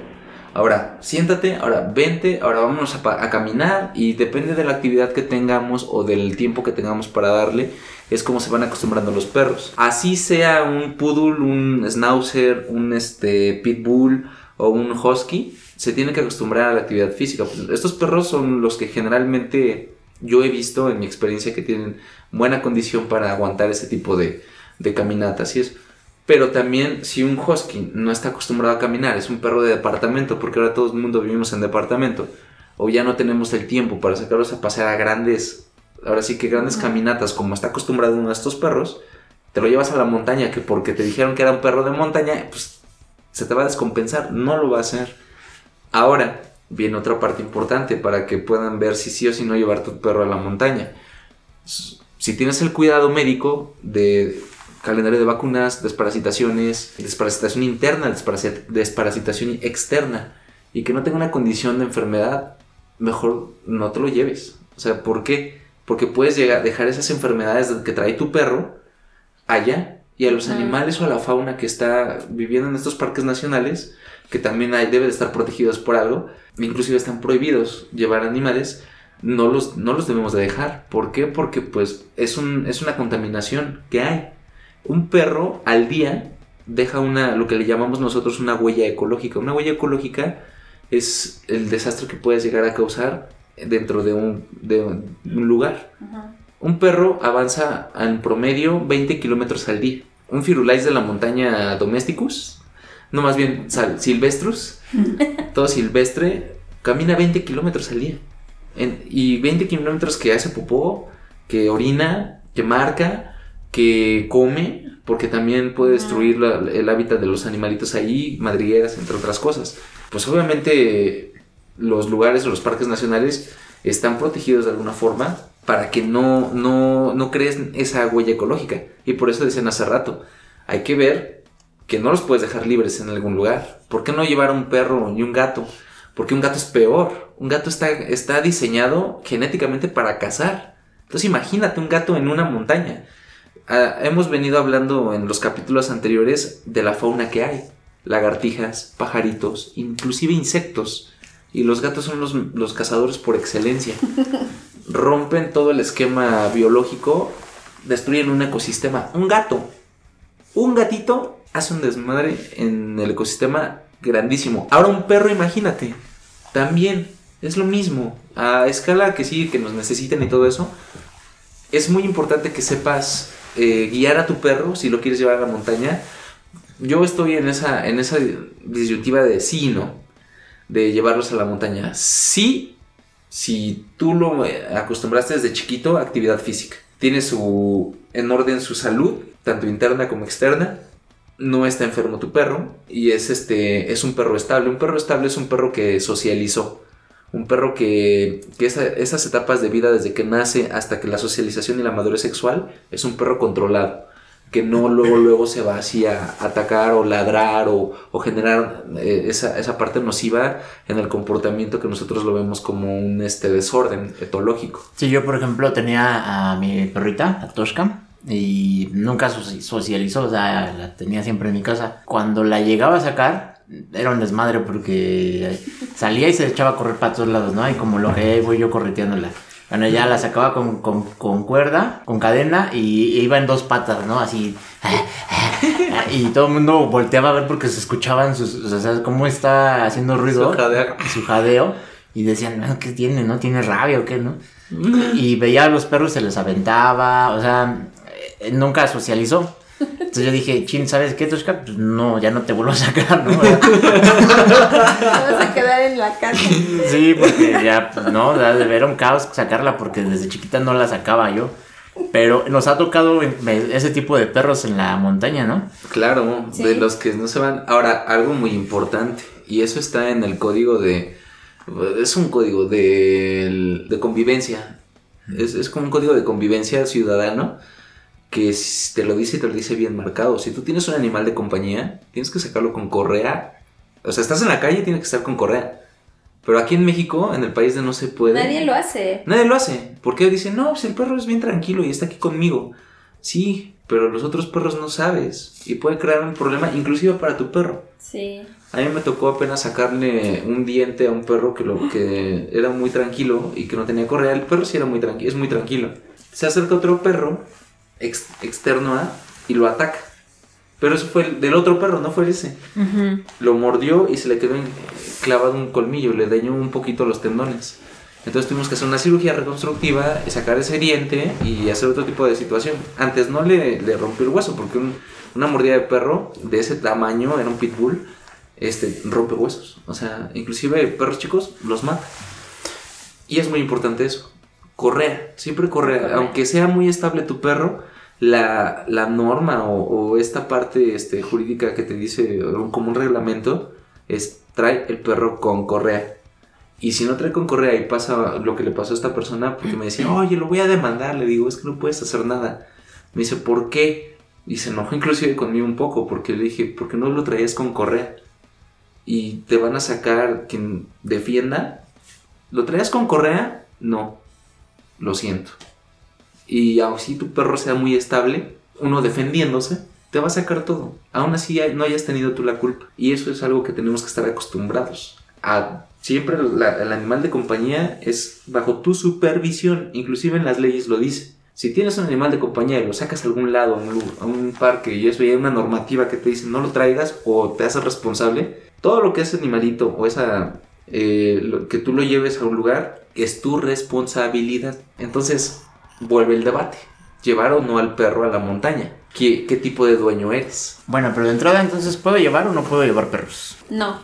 Ahora, siéntate, ahora vente, ahora vámonos a, caminar y depende de la actividad que tengamos o del tiempo que tengamos para darle, es como se van acostumbrando los perros. Así sea un poodle, un schnauzer, un este, pitbull o un husky, se tiene que acostumbrar a la actividad física. Pues estos perros son los que generalmente yo he visto en mi experiencia que tienen buena condición para aguantar ese tipo de, de caminatas y eso. Pero también si un husky no está acostumbrado a caminar, es un perro de departamento, porque ahora todo el mundo vivimos en departamento, o ya no tenemos el tiempo para sacarlos a pasear a grandes, ahora sí que grandes caminatas, como está acostumbrado uno de estos perros, te lo llevas a la montaña, que porque te dijeron que era un perro de montaña, pues se te va a descompensar, no lo va a hacer. Ahora viene otra parte importante para que puedan ver si sí o si no llevar tu perro a la montaña. Si tienes el cuidado médico de calendario de vacunas, desparasitaciones, desparasitación interna, desparasitación externa, y que no tenga una condición de enfermedad, mejor no te lo lleves. O sea, ¿por qué? Porque puedes llegar, dejar esas enfermedades que trae tu perro allá y a los animales o a la fauna que está viviendo en estos parques nacionales, que también hay, deben estar protegidos por algo, inclusive están prohibidos llevar animales, no los, no los debemos de dejar. ¿Por qué? Porque pues es, un, es una contaminación que hay. Un perro al día deja una, lo que le llamamos nosotros una huella ecológica. Una huella ecológica es el desastre que puedes llegar a causar dentro de un, de un lugar. Un perro avanza en promedio 20 kilómetros al día. Un firulais de la montaña domesticus, no más bien silvestrus, [laughs] todo silvestre, camina 20 kilómetros al día. y 20 kilómetros que hace popó, que orina, que marca, que come, porque también puede destruir el hábitat de los animalitos ahí, madrigueras, entre otras cosas. Pues obviamente los lugares o los parques nacionales están protegidos de alguna forma para que no, no, no crees esa huella ecológica. Y por eso decían hace rato, hay que ver que no los puedes dejar libres en algún lugar. ¿Por qué no llevar un perro y un gato? Porque un gato es peor. Un gato está, está diseñado genéticamente para cazar. Entonces imagínate un gato en una montaña. Ah, hemos venido hablando en los capítulos anteriores de la fauna que hay. Lagartijas, pajaritos, inclusive insectos. Y los gatos son los, los cazadores por excelencia. [laughs] rompen todo el esquema biológico, destruyen un ecosistema. Un gato, un gatito hace un desmadre en el ecosistema grandísimo. Ahora un perro, imagínate, también es lo mismo. A escala que sí, que nos necesiten y todo eso, es muy importante que sepas eh, guiar a tu perro si lo quieres llevar a la montaña. Yo estoy en esa, en esa disyuntiva de sí y no, de llevarlos a la montaña. Sí, si tú lo acostumbraste desde chiquito a actividad física, tiene su en orden su salud, tanto interna como externa, no está enfermo tu perro y es este es un perro estable. Un perro estable es un perro que socializó. Un perro que, que esas etapas de vida desde que nace hasta que la socialización y la madurez sexual es un perro controlado que no luego, luego se va así a atacar o ladrar o, generar eh, esa, parte nociva en el comportamiento que nosotros lo vemos como un este, desorden etológico. Sí, yo por ejemplo tenía a mi perrita, a Toshka, y nunca socializó, o sea, la tenía siempre en mi casa. Cuando la llegaba a sacar, era un desmadre porque salía y se echaba a correr para todos lados, ¿no? Y como lo que voy yo correteándola. Bueno, ya la sacaba con, con, cuerda, con cadena y iba en dos patas, ¿no? Así. [laughs] Y todo el mundo volteaba a ver porque se escuchaban sus. O sea, cómo está haciendo ruido. Su jadeo. Su jadeo. Y decían, ¿qué tiene? ¿No tiene rabia o qué, no? [laughs] Y veía a los perros, se les aventaba. O sea, eh, nunca socializó. Entonces yo dije, chin, ¿sabes qué, Toshka? Pues no, ya no te vuelvo a sacar, ¿no? Vas a quedar en la casa. [laughs] Sí, porque ya, pues, no, de ver un caos sacarla porque desde chiquita no la sacaba yo. Pero nos ha tocado ese tipo de perros en la montaña, ¿no? Claro, de los que no se van. Ahora, algo muy importante, y eso está en el código de... Es un código de, de convivencia. Es, es como un código de convivencia ciudadano que te lo dice y te lo dice bien marcado. Si tú tienes un animal de compañía, tienes que sacarlo con correa. O sea, estás en la calle, tiene que estar con correa. Pero aquí en México, en el país de no se puede. Nadie lo hace. Nadie lo hace. Porque dicen, no, pues el perro es bien tranquilo y está aquí conmigo. Sí, pero los otros perros no sabes. Y puede crear un problema, inclusive para tu perro. Sí. A mí me tocó apenas sacarle un diente a un perro que, lo, que era muy tranquilo y que no tenía correa. El perro sí era muy tranquilo, es muy tranquilo. Se acerca otro perro externo a y lo ataca. Pero eso fue del otro perro, no fue ese. Lo mordió y se le quedó clavado un colmillo, le dañó un poquito los tendones. Entonces tuvimos que hacer una cirugía reconstructiva, sacar ese diente y hacer otro tipo de situación. Antes no le, le rompió el hueso porque un- una mordida de perro de ese tamaño, era un pitbull, este, rompe huesos. O sea, inclusive perros chicos los mata. Y es muy importante eso. Correa, siempre correa. Correa. Aunque sea muy estable tu perro, la, la norma o, o esta parte este, jurídica que te dice como un reglamento es trae el perro con correa. Y si no trae con correa y pasa lo que le pasó a esta persona, porque me decía, oye, lo voy a demandar, le digo, es que no puedes hacer nada. Me dice, ¿por qué? Y se enojó inclusive conmigo un poco, porque le dije, ¿por qué no lo traías con correa? Y te van a sacar quien defienda. ¿Lo traías con correa? No. Lo siento. Y aun si tu perro sea muy estable, uno defendiéndose, te va a sacar todo. Aún así no hayas tenido tú la culpa. Y eso es algo que tenemos que estar acostumbrados. A, siempre el animal de compañía es bajo tu supervisión. Inclusive en las leyes lo dice. Si tienes un animal de compañía y lo sacas a algún lado, a un, a un parque, y eso ya hay una normativa que te dice no lo traigas o te haces responsable, todo lo que es animalito o esa eh, lo- que tú lo lleves a un lugar es tu responsabilidad. Entonces, vuelve el debate. Llevar o no al perro a la montaña. ¿Qué, qué tipo de dueño eres? Bueno, pero de entrada entonces, ¿puedo llevar o no puedo llevar perros? No.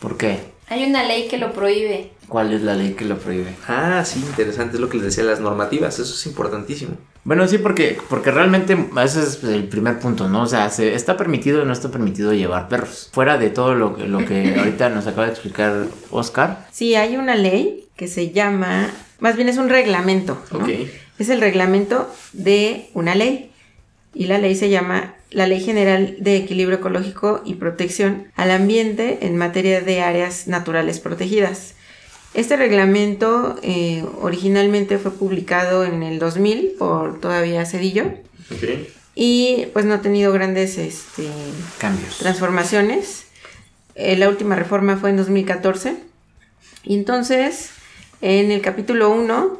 ¿Por qué? Hay una ley que lo prohíbe. ¿Cuál es la ley que lo prohíbe? Ah, sí, interesante, es lo que les decía, las normativas, eso es importantísimo. Bueno, sí, porque, porque realmente ese es el primer punto, ¿no? O sea, se, está permitido o no está permitido llevar perros. Fuera de todo lo, que- lo que [laughs] ahorita nos acaba de explicar Oscar. Sí, hay una ley que se llama, más bien es un reglamento. ¿no? Ok. Es el reglamento de una ley. Y la ley se llama la Ley General de Equilibrio Ecológico y Protección al Ambiente en materia de áreas naturales protegidas. Este reglamento eh, originalmente fue publicado en el 2000 por todavía Cedillo Ok. y pues no ha tenido grandes este, Cambios. transformaciones. Eh, la última reforma fue en 2014. Y entonces, en el capítulo 1,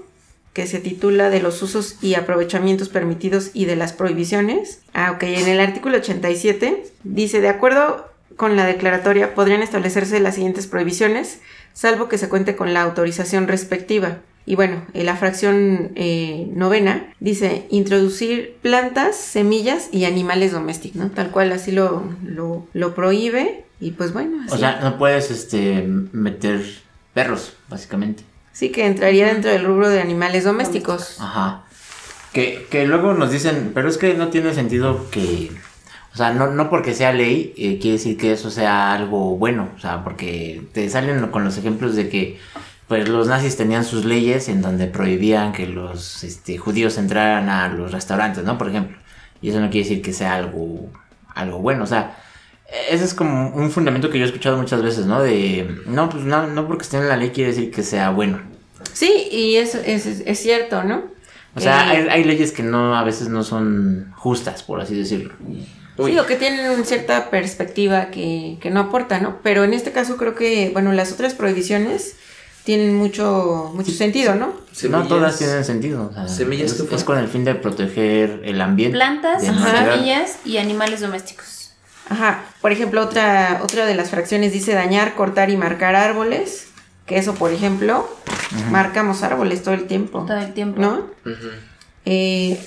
que se titula de los usos y aprovechamientos permitidos y de las prohibiciones. Ah, ok, en el artículo 87 dice, de acuerdo con la declaratoria, podrían establecerse las siguientes prohibiciones, salvo que se cuente con la autorización respectiva. Y bueno, en la fracción eh, novena dice introducir plantas, semillas y animales domésticos, ¿no? Tal cual así lo, lo, lo prohíbe. Y pues bueno, así. O sea, no puedes este, meter perros, básicamente. sí que entraría dentro del rubro de animales domésticos. Ajá. Que, que luego nos dicen, pero es que no tiene sentido que... O sea, no, no porque sea ley, eh, quiere decir que eso sea algo bueno. O sea, porque te salen con los ejemplos de que pues los nazis tenían sus leyes en donde prohibían que los este, judíos entraran a los restaurantes, ¿no? Por ejemplo. Y eso no quiere decir que sea algo, algo bueno. O sea, ese es como un fundamento que yo he escuchado muchas veces, ¿no? De, no, pues no, no porque esté en la ley quiere decir que sea bueno. Sí, y eso es, es, cierto, ¿no? O sea, Eh, hay, hay leyes que no a veces no son justas, por así decirlo. Uy. Sí, o que tienen una cierta perspectiva que, que no aporta, ¿no? Pero en este caso creo que, bueno, las otras prohibiciones tienen mucho, mucho sentido, ¿no? No todas tienen sentido. o sea, Semillas, es, con el fin de proteger el ambiente. Plantas, semillas y animales domésticos. Ajá. Por ejemplo, otra, otra de las fracciones dice dañar, cortar y marcar árboles. Que eso, por ejemplo, marcamos árboles todo el tiempo. Todo el tiempo. ¿No? Ujú. Eh,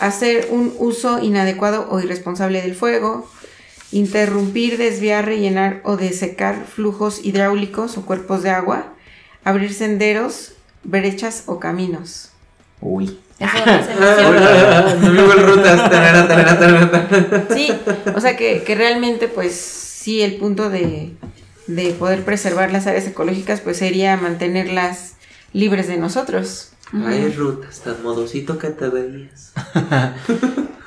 hacer un uso inadecuado o irresponsable del fuego, interrumpir, desviar, rellenar o desecar flujos hidráulicos o cuerpos de agua, abrir senderos, brechas o caminos. Uy. Eso. Sí, o sea que, que realmente pues sí el punto de, de poder preservar las áreas ecológicas pues sería mantenerlas libres de nosotros. Hay rutas tan modosito que te veías. [laughs]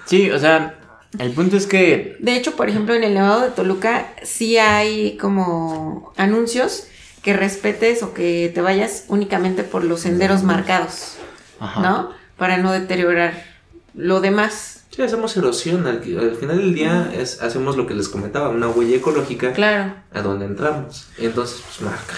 Sí, o sea, el punto es que De hecho, por ejemplo, en el Nevado de Toluca sí hay como anuncios que respetes o que te vayas únicamente por los senderos marcados, Ajá. ¿no? Para no deteriorar lo demás. Sí, hacemos erosión. Al, al final del día es, hacemos lo que les comentaba, una huella ecológica Claro. a donde entramos. Entonces, pues marca.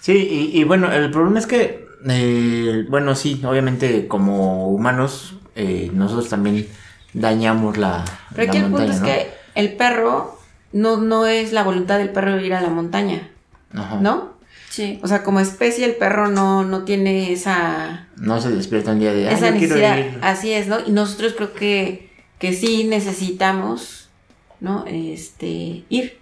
Sí, y, y bueno, el problema es que, eh, bueno, sí, obviamente como humanos, eh, nosotros también dañamos la, Pero la aquí el punto es ¿no? que el perro no, no es la voluntad del perro ir a la montaña, Ajá. ¿no? Sí. O sea, como especie el perro no, no tiene esa... No se despierta un día de... esa necesidad. Así es, ¿no? Y nosotros creo que, que sí necesitamos, ¿no? Este, ir.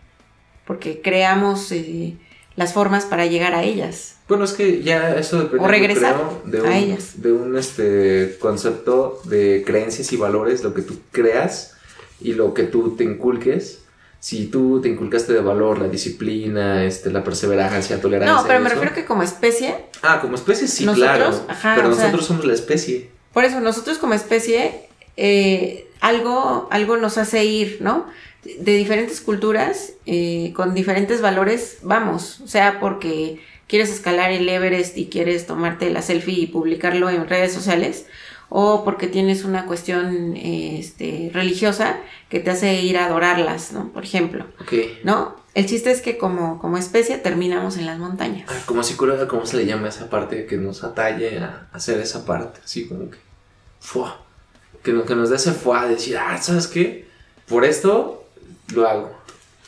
Porque creamos eh, las formas para llegar a ellas. Bueno, es que ya eso depende o regresar de un, a ellas. De un este, concepto de creencias y valores, lo que tú creas y lo que tú te inculques. Si tú te inculcaste de valor, la disciplina, este, la perseverancia, tolerancia. No, pero me refiero que como especie. Ah, como especie sí, claro. pero nosotros somos la especie. Por eso, nosotros como especie, eh, algo, algo nos hace ir, ¿no? De diferentes culturas, eh, con diferentes valores, vamos. O sea, porque quieres escalar el Everest y quieres tomarte la selfie y publicarlo en redes sociales, o porque tienes una cuestión este, religiosa que te hace ir a adorarlas, ¿no? Por ejemplo. ¿No? El chiste es que como, como especie terminamos en las montañas. Ah, como psicóloga, ¿cómo se le llama esa parte que nos atalle a hacer esa parte? Así como que... ¡Fua! Que, que nos dé ese fuá de decir, ah, ¿sabes qué? Por esto lo hago.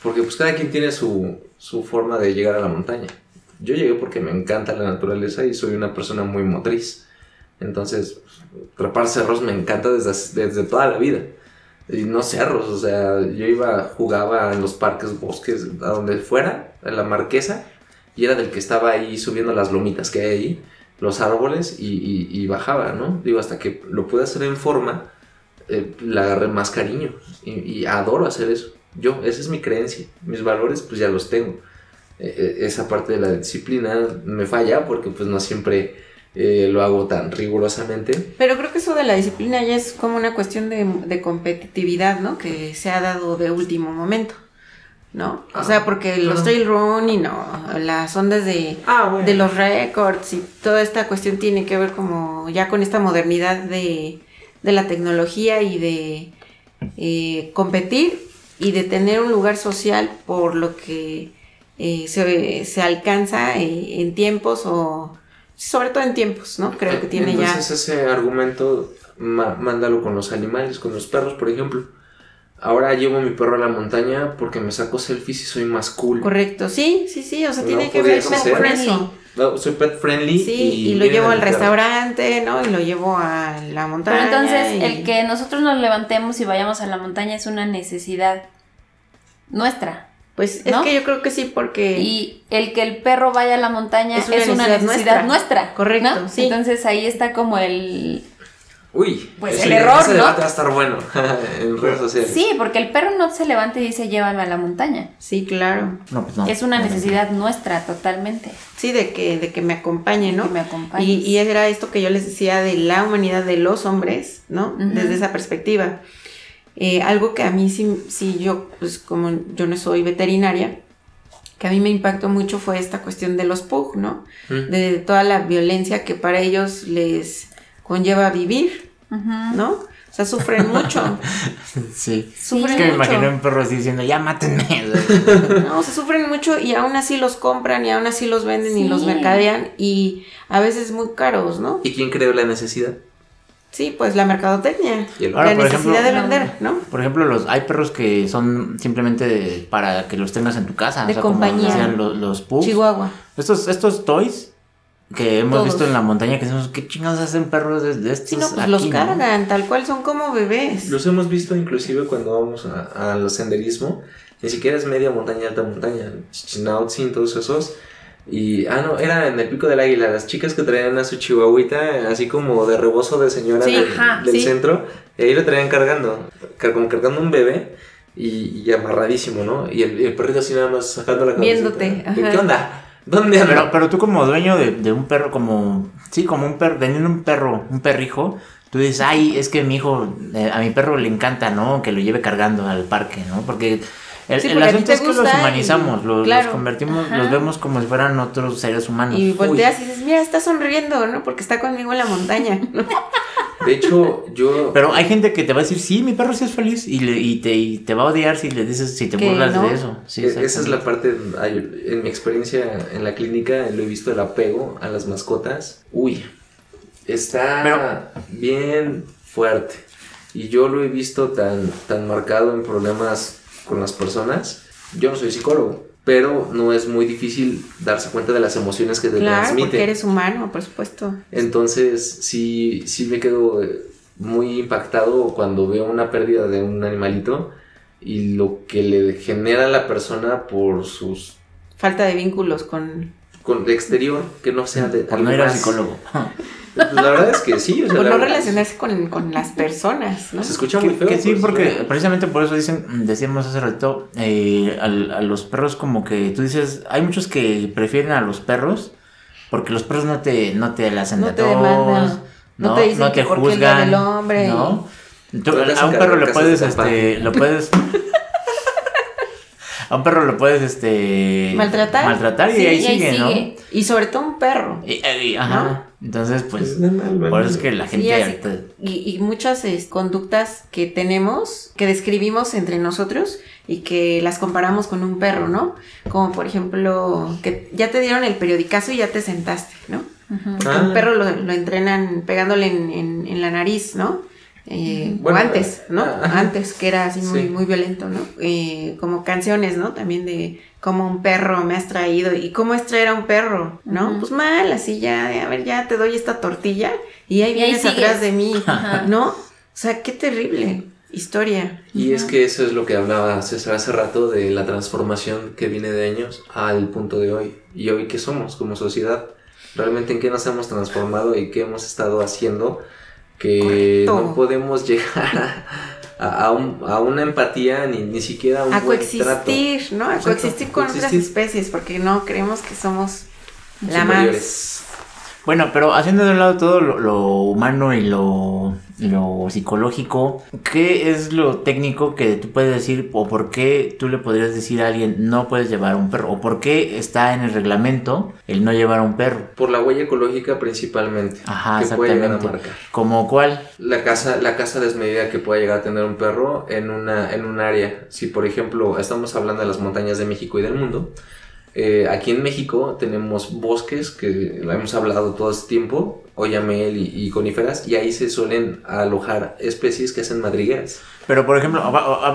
Porque pues cada quien tiene su, su forma de llegar a la montaña. Yo llegué porque me encanta la naturaleza y soy una persona muy motriz. Entonces, trepar cerros me encanta desde, desde toda la vida. Y no cerros, o sea, yo iba, jugaba en los parques, bosques, a donde fuera, en la marquesa, y era del que estaba ahí subiendo las lomitas que hay ahí, los árboles, y, bajaba, ¿no? Digo, hasta que lo pude hacer en forma, eh, le agarré más cariño, y, adoro hacer eso. Yo, esa es mi creencia, mis valores, pues ya los tengo. E, e, esa parte de la disciplina me falla porque pues no siempre eh, lo hago tan rigurosamente. Pero creo que eso de la disciplina ya es como una cuestión de, competitividad, ¿no? Que se ha dado de último momento. ¿no? o sea, porque los trail run y no, las ondas de, ah, de los récords y toda esta cuestión tiene que ver como ya con esta modernidad de, de la tecnología y de eh, competir y de tener un lugar social por lo que eh, se, se, alcanza en tiempos o sobre todo en tiempos, ¿no? Creo que tiene ya... Entonces ese argumento mándalo con los animales, con los perros, por ejemplo. Ahora llevo mi perro a la montaña porque me saco selfies y soy más cool. Correcto, sí, sí, sí, o sea, tiene que ver con eso. No, soy pet friendly. Sí, y, lo llevo al restaurante, ¿no? Y lo llevo a la montaña. Pero entonces, el que nosotros nos levantemos y vayamos a la montaña es una necesidad nuestra. Pues es que yo creo que sí, porque. Y el que el perro vaya a la montaña es una, necesidad, nuestra. Correcto. Sí. Entonces ahí está como el. Uy, pues el error, ¿no? va a estar bueno [laughs] en redes sociales. Sí, porque el perro no se levanta y dice llévame a la montaña. Sí, claro. No, pues no. Es una necesidad nuestra totalmente. Sí, de que, de que me acompañe, ¿no? Que me acompañe. Y, y, era esto que yo les decía de la humanidad de los hombres, ¿no? Desde esa perspectiva. Eh, algo que a mí sí, yo, pues como yo no soy veterinaria, que a mí me impactó mucho fue esta cuestión de los PUG, ¿no? De toda la violencia que para ellos les conlleva vivir, ¿no? O sea, sufren mucho. [laughs] Sí. Sufren es que me imagino un perro así diciendo, ya mátenme. [laughs] no, o sea, sufren mucho y aún así los compran y aún así los venden y los mercadean y a veces muy caros, ¿no? ¿Y quién creó la necesidad? Sí, pues la mercadotecnia. la necesidad de vender, ¿no? Por ejemplo, los hay perros que son simplemente para que los tengas en tu casa. De compañía. los, los pugs. Chihuahua. Estos, estos toys que hemos visto en la montaña que decimos, ¿qué chingados hacen perros de, estos? Sí, no, pues los cargan, tal cual, son como bebés. Los hemos visto inclusive cuando vamos al senderismo. Ni siquiera es media montaña, alta montaña. Chichinautzin, todos esos y, ah, no, era en el Pico del Águila, las chicas que traían a su chihuahuita, así como de rebozo de señora del, centro, y ahí lo traían cargando, como cargando un bebé y, amarradísimo, ¿no? Y el, perrito así nada más sacando la cabeza. Viéndote. ¿Qué onda? ¿Dónde anda? Pero, pero tú como dueño de, un perro, como, sí, como un perro, teniendo un perro, un perrijo, tú dices, ay, es que mi hijo, eh, a mi perro le encanta, ¿no? Que lo lleve cargando al parque, ¿no? Porque el, asunto es que los humanizamos, los, convertimos, los vemos como si fueran otros seres humanos. Y volteas y dices, mira, está sonriendo, ¿no? Porque está conmigo en la montaña. [laughs] De hecho, yo... Pero hay gente que te va a decir, sí, mi perro sí es feliz y, le, y, te, y te va a odiar si le dices, si te burlas de eso. Sí, e-, Esa es la parte, en mi experiencia en la clínica, lo he visto el apego a las mascotas. Uy, está bien fuerte. Y yo lo he visto tan, tan marcado en problemas con las personas. Yo no soy psicólogo, pero no es muy difícil darse cuenta de las emociones que te Claro, transmite. porque eres humano, por supuesto. Entonces, sí, sí me quedo eh, muy impactado cuando veo una pérdida de un animalito y lo que le genera a la persona por sus Falta de vínculos con... con de exterior que no sea de Por no ir algo al más. psicólogo. [laughs] Pues la verdad es que sí, o sea, Por la no relacionarse con, con las personas, ¿no? se escucha muy feo. que sí, pues, porque ¿no? precisamente por eso dicen, decíamos hace rato, eh, al- a, los perros como que tú dices, hay muchos que prefieren a los perros porque los perros no te, no te la hacen No de te tos, demandan, no te dicen qué es lo del hombre ¿no? Tú- No te a un perro le casas puedes, de este, lo puedes... a un perro lo puedes, este... Maltratar. Maltratar y Sí, ahí y ahí sigue, ¿no? sigue. Y sobre todo un perro. Y- y- ajá. Entonces, pues, Pues, por eso es que la Sí, gente... así- ahorita- y, y muchas es, conductas que tenemos, que describimos entre nosotros y que las comparamos con un perro, ¿no? Como por ejemplo, que ya te dieron el periodicazo y ya te sentaste, ¿no? Ujú. Porque Ah. un perro lo, lo entrenan pegándole en, en- en la nariz, ¿no? Eh, Bueno, o antes, ¿no? ah, ajá. Antes, que era así muy, Sí. muy violento, ¿no? Eh, como canciones, ¿no? También de cómo un perro me has traído y cómo es traer a un perro, ¿no? Pues mal, así ya, a ver, ya te doy esta tortilla y ahí Y ahí vienes atrás de mí, Ajá. ¿no? O sea, qué terrible historia. Y es que eso es lo que hablaba César hace rato de la transformación que viene de años al punto de hoy. Y hoy, ¿qué somos como sociedad? ¿Realmente en qué nos hemos transformado y qué hemos estado haciendo que Correcto. no podemos [laughs] llegar a, a un- a una empatía ni, ni siquiera a un A buen trato? coexistir, ¿no? A Exacto, coexistir con otras especies porque no creemos que somos la más... Bueno, pero haciendo de un lado todo lo, lo humano y lo, lo psicológico, ¿qué es lo técnico que tú puedes decir o por qué tú le podrías decir a alguien no puedes llevar un perro? ¿O por qué está en el reglamento el no llevar un perro? Por la huella ecológica principalmente. Ajá, que puede llegar a exactamente. marcar. ¿Como cuál? La casa, la casa desmedida que pueda llegar a tener un perro en una, en un área. Si por ejemplo estamos hablando de las montañas de México y del mundo, eh, aquí en México tenemos bosques que lo hemos hablado todo este tiempo, oyamel y, y coníferas, y ahí se suelen alojar especies que hacen madrigueras. Pero por ejemplo,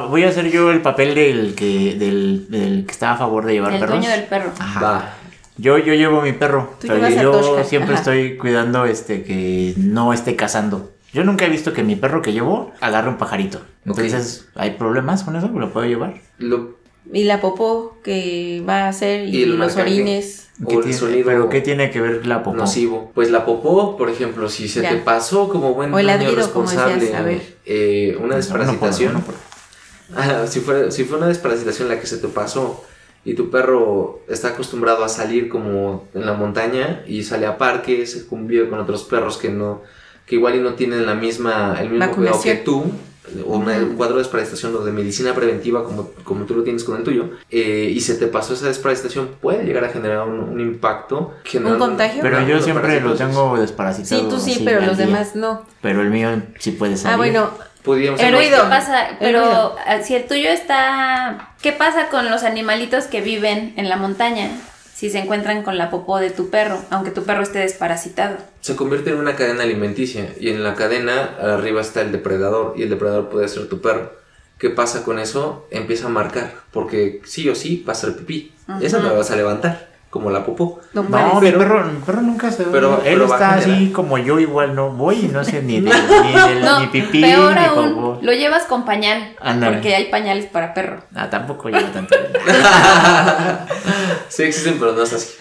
voy a hacer yo el papel del que, del, del que está a favor de llevar El perros. dueño del perro. Ajá. Va. Yo, yo llevo mi perro, Tú pero yo siempre ajá. estoy cuidando este que no esté cazando. Yo nunca he visto que mi perro que llevo agarre un pajarito. Entonces, ¿hay problemas con eso? ¿Lo puedo llevar? Lo, Y la popó que va a hacer y, los marcaje. orines. o ¿Qué el tiene- sonido ¿Pero qué tiene que ver la popó? nocivo. Pues la popó, por ejemplo, si se Ya. te pasó como buen O el ladrido, responsable, decías, a ver. eh, una desparasitación. Ajá, [laughs] si, fue, si fue una desparasitación la que se te pasó y tu perro está acostumbrado a salir como en la montaña y sale a parques, se convive con otros perros que no que igual y no tienen la misma el mismo cuidado que tú una- un cuadro de desparasitación o de medicina preventiva como, como tú lo tienes con el tuyo eh, y se te pasó esa desparasitación puede llegar a generar un, un impacto generando contagio? Pero yo siempre lo tengo desparasitado. Sí, tú sí, pero los día. demás no. Pero el mío sí puede salir. Ah, bueno, Podríamos El hacer- ruido. ¿Qué pasa? El Pero ruido. ah, si el tuyo está... ¿Qué pasa con los animalitos que viven en la montaña? Si se encuentran con la popó de tu perro, aunque tu perro esté desparasitado. se convierte en una cadena alimenticia y en la cadena arriba está el depredador y el depredador puede ser tu perro. ¿Qué pasa con eso? Empieza a marcar porque sí o sí va a ser pipí. Esa no la vas a levantar como la popó. no, No, parece. mi pero- perro, mi perro nunca se pero- Él pero está así como yo, igual no voy y no sé ni, de, [laughs] ni, No, ni pipí peor ni aún, popó. lo llevas con pañal, porque hay pañales para perro. Ah, tampoco llevo tanto. [laughs] sí existen, pero no es así.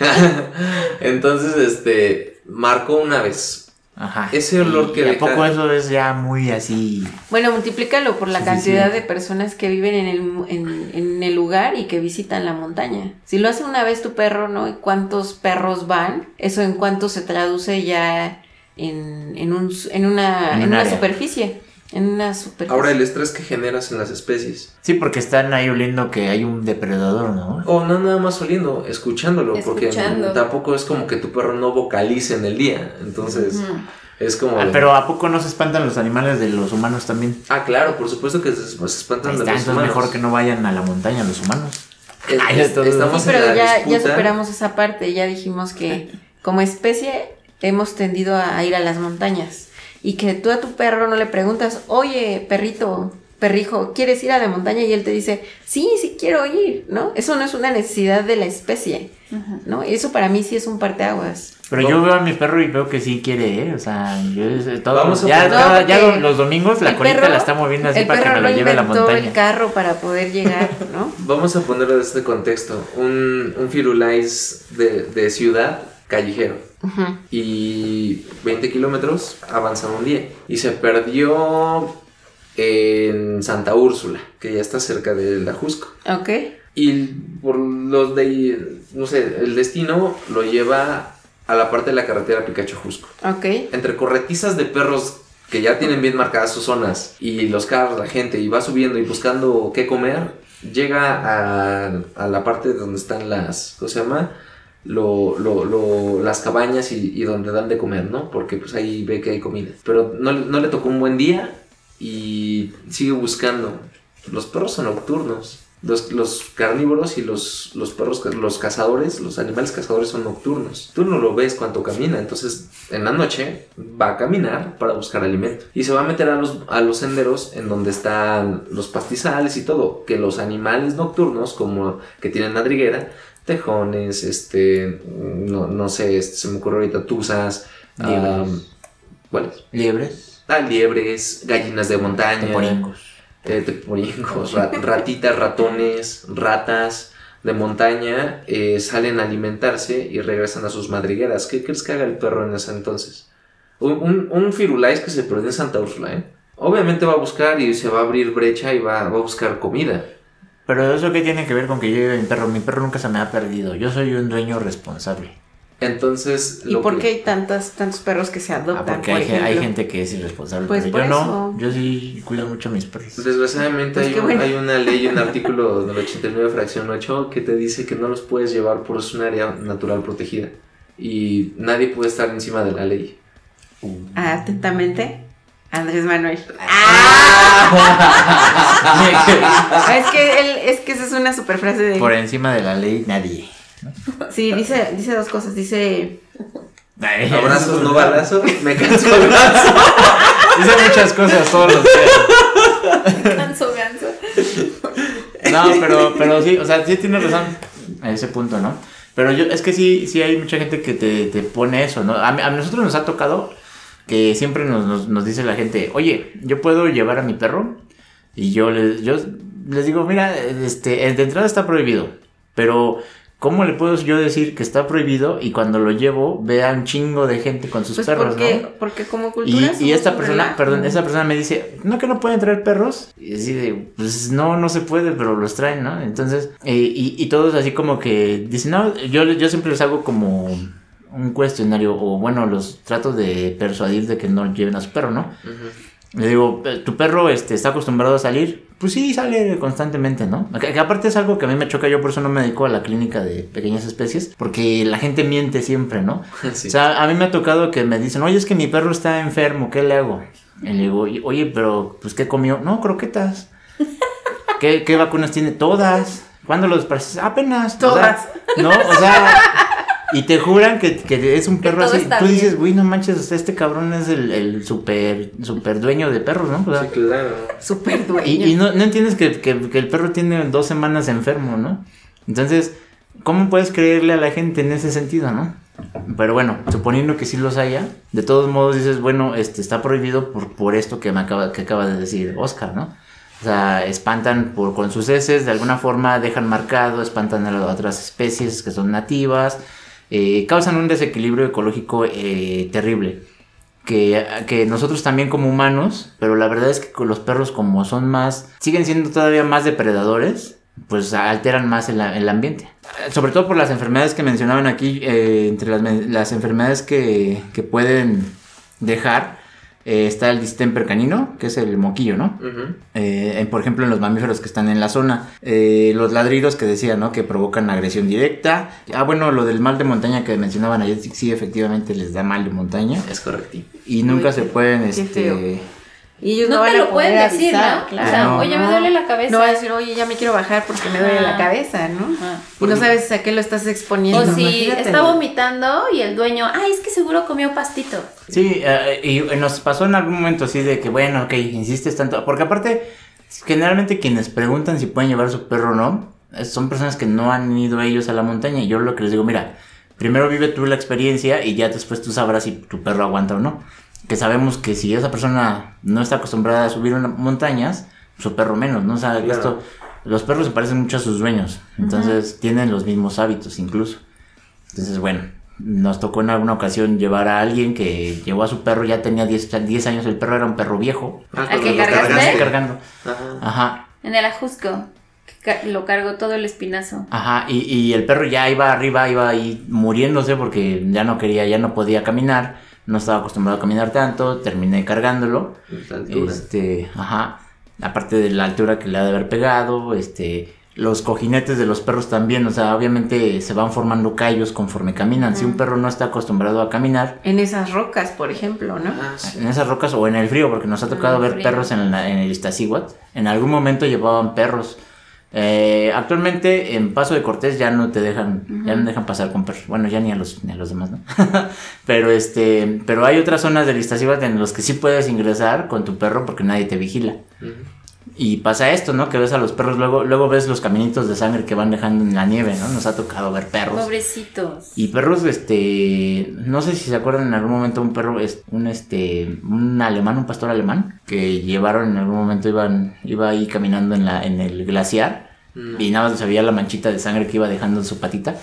[laughs] Entonces, este, marcó una vez. Ajá. Ese olor Y que ¿A deja- poco eso es ya muy así? Bueno, multiplícalo por la Suficiente. cantidad de personas que viven en el, en, en el lugar y que visitan la montaña. Si lo hace una vez tu perro, ¿no? ¿Y cuántos perros van? Eso en cuánto se traduce ya en, en, un, en una, En en un una superficie. En una superficie. Ahora el estrés que generas en las especies. Sí, porque están ahí oliendo que hay un depredador, ¿no? O no nada más oliendo, escuchándolo. Escuchando. Porque tampoco es como que tu perro no vocalice en el día. Entonces, es como... Ah, de- pero ¿a poco no se espantan los animales de los humanos también? Ah, claro, por supuesto que se, se espantan Ahí de los entonces humanos. mejor que no vayan a la montaña los humanos. Es- Ay, es- todo- estamos Sí, en pero la ya, superamos esa parte. Ya dijimos que [laughs] como especie hemos tendido a ir a las montañas. Y que tú a tu perro no le preguntas, oye, perrito, perrijo, ¿quieres ir a la montaña? Y él te dice, sí, sí quiero ir, ¿no? Eso no es una necesidad de la especie, ¿no? Y eso para mí sí es un parteaguas. Pero yo veo a mi perro y veo que sí quiere, ¿eh? O sea, yo eh, todo, Vamos a ya, No, ya los domingos la colita perro- la está moviendo así para que me la no lleve a la montaña. el carro para poder llegar, ¿no? [laughs] Vamos a ponerlo de este contexto. Un, un Firulais de, de ciudad callejero. Y 20 kilómetros avanzando un día. Y se perdió en Santa Úrsula, que ya está cerca de la Jusco. Ok. Y por los de, no sé, el destino lo lleva a la parte de la carretera Picacho-Jusco. Ok. Entre corretizas de perros que ya tienen bien marcadas sus zonas y los carros, la gente, y va subiendo y buscando qué comer, llega a, a la parte donde están las, ¿cómo se llama? Lo, lo- lo- las cabañas y, y donde dan de comer, ¿no? Porque pues ahí ve que hay comida. Pero no, no le tocó un buen día y sigue buscando. Los perros son nocturnos. Los, los carnívoros y los, los perros, los cazadores, los animales cazadores son nocturnos. Tú no lo ves cuando camina, entonces en la noche va a caminar para buscar alimento. Y se va a meter a los, a los senderos en donde están los pastizales y todo. Que los animales nocturnos, como que tienen madriguera, tejones, este, no, no sé, este, se me ocurre ahorita tuzas, Liebres. ¿cuáles? Liebres, Ah, liebres, gallinas de montaña teporingos. eh, ratitas, ratones, ratas de montaña eh, salen a alimentarse y regresan a sus madrigueras. ¿Qué crees que haga el perro en ese entonces? Un, un, un firulais que se perdió en Santa Úrsula, ¿eh? Obviamente va a buscar y se va a abrir brecha y va, va a buscar comida. Pero eso qué tiene que ver con que yo lleve a mi perro. Mi perro nunca se me ha perdido. Yo soy un dueño responsable. Entonces, ¿Y lo por que- qué hay tantas, tantos perros que se adoptan? Ah, porque por hay, gente que es irresponsable. Pues pero por yo no. Yo sí cuido mucho a mis perros. Desgraciadamente Pues hay, un- bueno. hay una ley, un [laughs] artículo del 89 fracción 8 que te dice que no los puedes llevar por un área natural protegida y nadie puede estar encima de la ley. Ah, Atentamente, Andrés Manuel. Ah, [laughs] es que él, es que esa es una super frase de Por encima de la ley, nadie. Sí, dice, dice dos cosas. Dice, Abrazos, no balazos, me canso de abrazo. [laughs] Dice muchas cosas todos los días. Ganso, ganso. No, pero, pero sí, o sea, sí tienes razón a ese punto, ¿no? Pero yo, es que sí, sí hay mucha gente que te, te pone eso, ¿no? A nosotros nos ha tocado que siempre nos, nos, nos dice la gente, oye, yo puedo llevar a mi perro y yo les, yo les digo, mira, este, el de entrada está prohibido, pero ¿cómo le puedo yo decir que está prohibido y cuando lo llevo vea un chingo de gente con sus pues perros, porque, ¿no? porque como Y, cultura y somos esta persona, relajo. perdón, esa persona me dice, ¿no que no pueden traer perros? Y así de, pues no, no se puede, pero los traen, ¿no? Entonces, eh, y, y todos así como que dicen, no, yo, yo siempre les hago como un cuestionario, o bueno, los trato de persuadir de que no lleven a su perro, ¿no? Le digo, "Eh, ¿tu perro este, está acostumbrado a salir? Pues sí, sale constantemente, ¿no? Que, que aparte es algo que a mí me choca, yo por eso no me dedico a la clínica de pequeñas especies, porque la gente miente siempre, ¿no? [laughs] Sí. O sea, a mí me ha tocado que me dicen, oye, es que mi perro está enfermo, ¿qué le hago? Y le digo, oye, pero, pues, ¿qué comió? No, croquetas. [laughs] ¿Qué, qué vacunas tiene? Todas. ¿Cuándo lo despareces? Apenas. O sea, no, o sea, [laughs] y te juran que, que es un perro así. Tú dices, güey, no manches, o sea, este cabrón es el, el super, super dueño de perros, ¿no? O sea, Sí, claro. Súper dueño. y, y no, no entiendes que, que- que el perro tiene dos semanas enfermo, ¿no? Entonces, ¿cómo puedes creerle a la gente en ese sentido, no? Pero bueno, suponiendo que sí los haya, de todos modos dices, bueno, este está prohibido por, por esto que me acaba, que acaba de decir Oscar, ¿no? O sea, espantan por, con sus heces, de alguna forma dejan marcado, espantan a las otras especies que son nativas, eh, causan un desequilibrio ecológico eh, terrible que, que nosotros también como humanos, pero la verdad es que los perros como son más, siguen siendo todavía más depredadores, pues alteran más el, el ambiente. Sobre todo por las enfermedades que mencionaban aquí, eh, entre las, las enfermedades que, que pueden dejar, eh, está el distemper canino, que es el moquillo, ¿no? Eh, en- por ejemplo, en los mamíferos que están en la zona. Eh, los ladridos que decía, ¿no? Que provocan agresión directa. Ah, bueno, lo del mal de montaña que mencionaban ayer, sí, sí, efectivamente les da mal de montaña. Es correcto. Y nunca Uy, se pueden, este... Y ellos no, No van te a lo pueden decir, avisar, ¿no? claro. O sea, No. oye, me duele la cabeza. No va a decir, oye, ya me quiero bajar porque me duele la Ajá. cabeza, ¿no? Ajá. Y no sabes a qué lo estás exponiendo. O si imagínate. está vomitando y el dueño, ay, es que seguro comió pastito. Sí, eh, y nos pasó en algún momento así de que, bueno, ok, insistes tanto. Porque aparte, generalmente quienes preguntan si pueden llevar su perro o no, eh, son personas que no han ido ellos a la montaña. Y yo lo que les digo, mira, primero vive tú la experiencia y ya después tú sabrás si tu perro aguanta o no. Que sabemos que si esa persona no está acostumbrada a subir una- montañas, su perro menos, ¿no? O sea, Claro. esto, los perros se parecen mucho a sus dueños, entonces tienen los mismos hábitos incluso. Entonces, bueno, nos tocó en alguna ocasión llevar a alguien que llevó a su perro, ya tenía 10, 10 años, el perro era un perro viejo. Ah, ¿Al cuando que lo cargaste? Cargando. Ajá. Ajá, En el ajusco. que ca- Lo cargó todo el espinazo. ajá, y, y el perro ya iba arriba, iba ahí muriéndose porque ya no quería, ya no podía caminar, no estaba acostumbrado a caminar tanto, terminé cargándolo. Este, ajá. Aparte de la altura que le ha de haber pegado, este, los cojinetes de los perros también, o sea, obviamente se van formando callos conforme caminan. Si un perro no está acostumbrado a caminar, En esas rocas, por ejemplo, ¿no? Ah, sí. en esas rocas o en el frío, porque nos ha tocado en el ver frío. perros en, la- en el Iztaccíhuatl. En algún momento llevaban perros. Eh, actualmente en Paso de Cortés ya no te dejan, ya no dejan pasar con perros. Bueno, ya ni a los, ni a los demás, ¿no? [laughs] pero este, pero hay otras zonas del Iztaccíhuatl en los que sí puedes ingresar con tu perro porque nadie te vigila. Y pasa esto, ¿no? Que ves a los perros, luego, luego ves los caminitos de sangre que van dejando en la nieve, ¿no? Nos ha tocado ver perros. Pobrecitos. Y perros, este, no sé si se acuerdan en algún momento un perro, es un este, un alemán, un pastor alemán, que llevaron en algún momento iban, iba ahí caminando en la, en el glaciar No. y nada más se veía la manchita de sangre que iba dejando en su patita.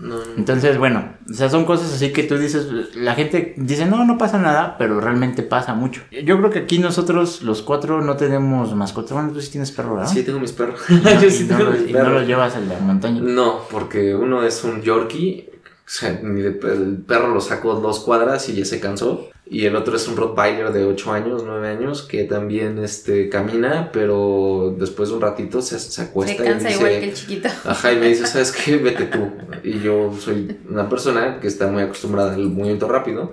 No, no. Entonces, bueno, o sea, son cosas así que tú dices, la gente dice, no, no pasa nada, pero realmente pasa mucho. Yo creo que aquí nosotros, los cuatro, no tenemos mascotas. Bueno, tú sí tienes perro, ¿verdad? Sí, tengo mis perros. No, [laughs] Yo [laughs] sí no tengo lo- mis y no perros. los llevas a la montaña. No, porque uno es un Yorkie. O sea, el perro lo sacó dos cuadras y ya se cansó. Y el otro es un Rottweiler de 8 años, 9 años, que también este, camina, pero después de un ratito se, se Se acuesta y cansa dice, igual que el chiquito. [laughs] Ajá, y me dice, ¿sabes qué? Vete tú. Y yo soy una persona que está muy acostumbrada al movimiento rápido.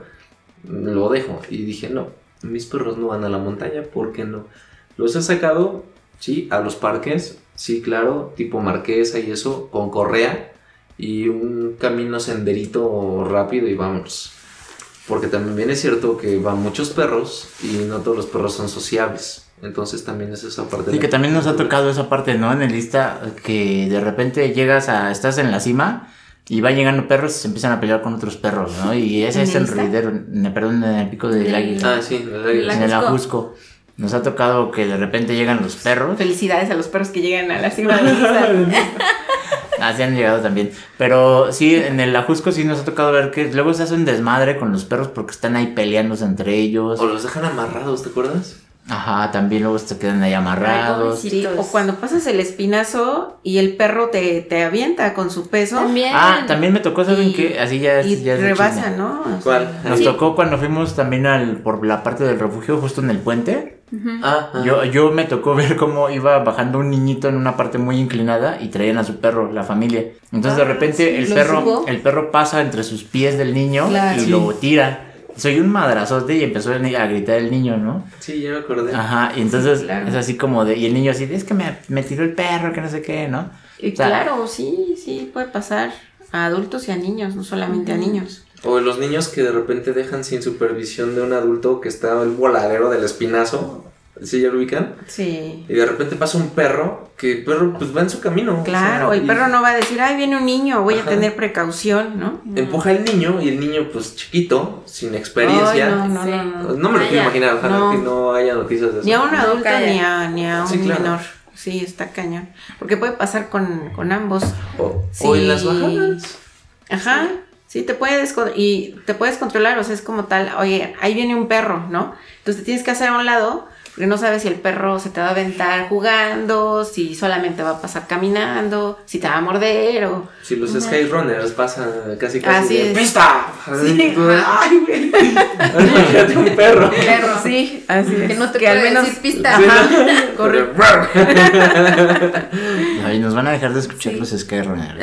Lo dejo. Y dije, no, mis perros no van a la montaña, ¿por qué no? Los he sacado, sí, a los parques, sí, claro, tipo marquesa y eso, con correa y un camino senderito rápido y vamos. Porque también es cierto que van muchos perros y no todos los perros son sociables. Entonces también es esa parte. Sí, de que también nos ha tocado esa parte, ¿no? En el lista que de repente llegas a, estás en la cima y van llegando perros y se empiezan a pelear con otros perros, ¿no? Y ese ¿En es el el ruidero, perdón, en el pico del águila, Ah, sí, la- La- en el Ajusco. ajusco. Nos ha tocado que de repente llegan los perros. Felicidades a los perros que llegan a la cima de la lista. [laughs] Así han llegado también. Pero sí, en el ajusco sí nos ha tocado ver que luego se hace un desmadre con los perros porque están ahí peleándose entre ellos. O los dejan amarrados, ¿te acuerdas? Ajá, también luego se quedan ahí amarrados. Ay, Sí, o cuando pasas el espinazo y el perro te, te avienta con su peso También. Ah, también me tocó, ¿saben Y- qué? Así ya es, y ya rebasa. ¿no? O sea, ¿Cuál? Nos Sí. tocó cuando fuimos también al, por la parte del refugio, justo en el puente. Ah, ah. Yo, yo me tocó [laughs] ver cómo iba bajando un niñito en una parte muy inclinada y traían a su perro, la familia. Entonces de Ah, repente sí, el perro, subo. el perro pasa entre sus pies del niño Claro. y Sí. lo tira. Soy un madrazote y empezó a gritar el niño, ¿no? Sí, ya me acordé. Ajá, y entonces Sí, claro. es así como de, y el niño así, es que me, me tiró el perro, que no sé qué, ¿no? Y O sea, claro, sí, sí, puede pasar a adultos y a niños, no solamente a niños. O los niños que de repente dejan sin supervisión de un adulto que está el voladero del espinazo. ¿Sí ya lo ubican? Sí. Y de repente pasa un perro que el perro pues va en su camino. Claro, o sea, el y perro no va a decir, ay, viene un niño, voy Ajá. a tener precaución, ¿no? Empuja al niño y el niño pues chiquito, sin experiencia. Ay, no, no, Sí. no, no. No me lo quiero imaginar, ojalá No. que no haya noticias de eso. Ni a un adulto ni a, ni a un Sí, claro. menor. Sí, está cañón. Porque puede pasar con, con ambos. O, Sí. o en las bajadas. Ajá. Sí, te puedes y te puedes controlar, o sea, es como tal, oye, ahí viene un perro, ¿no? Entonces te tienes que hacer a un lado, porque no sabes si el perro se te va a aventar jugando, si solamente va a pasar caminando, si te va a morder o... Si los Skyrunners pasan casi casi Así de es. ¡Pista! Sí. ¡Ay, güey! [laughs] Imagínate un perro. Perro, sí, así es. Que no te que al puede menos decir pista. Sí, [laughs] [laughs] ¿no? Correcto. Ay, nos van a dejar de escuchar los Skyrunners.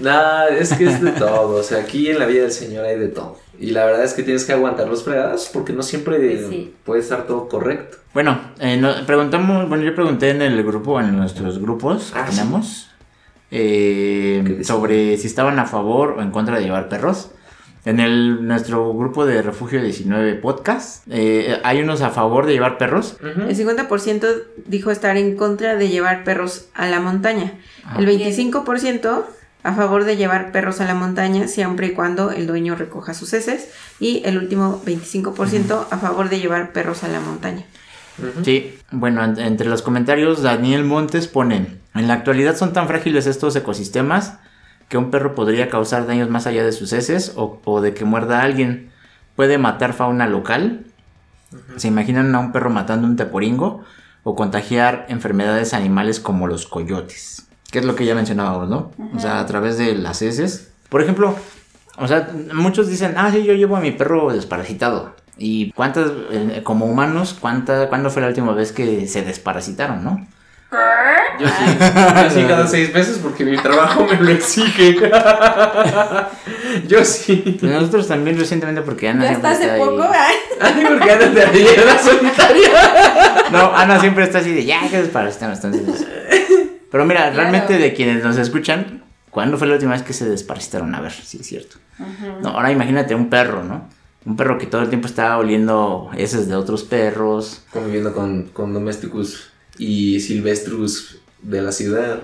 Nah, es que es de [laughs] todo. O sea, aquí en la vida del Señor hay de todo. Y la verdad es que tienes que aguantar los fregados porque no siempre sí. puede estar todo correcto. Bueno, eh, no- preguntamos, bueno, yo pregunté en el grupo, en nuestros grupos que Ah, tenemos, eh, sobre si estaban a favor o en contra de llevar perros. En el, nuestro grupo de Refugio 19 Podcast, eh, hay unos a favor de llevar perros. El 50% dijo estar en contra de llevar perros a la montaña. Ah. El 25% a favor de llevar perros a la montaña siempre y cuando el dueño recoja sus heces. Y el último 25% a favor de llevar perros a la montaña. Sí, bueno, en- entre los comentarios, Daniel Montes pone: En la actualidad son tan frágiles estos ecosistemas que un perro podría causar daños más allá de sus heces o, o de que muerda a alguien. Puede matar fauna local. ¿Se imaginan a un perro matando un teporingo? O contagiar enfermedades animales como los coyotes. Que es lo que ya mencionábamos, ¿no? O sea, a través de las heces. Por ejemplo, o sea, muchos dicen, ah, sí, yo llevo a mi perro desparasitado. ¿Y cuántas, eh, como humanos, cuánta, cuándo fue la última vez que se desparasitaron, no? Yo sí, yo sí cada seis meses porque mi trabajo me lo exige. [laughs] Yo sí. Nosotros también recientemente porque Ana Ya siempre hasta hace está ahí. poco, Ay, porque de arriba [laughs] solitaria. No, Ana siempre está así de ya que desparasitamos, entonces. Pero mira, realmente de quienes nos escuchan, ¿cuándo fue la última vez que se desparasitaron? A ver, sí es cierto. No, ahora imagínate un perro, ¿no? Un perro que todo el tiempo está oliendo heces de otros perros. Conviviendo con, con domesticus y silvestrus de la ciudad.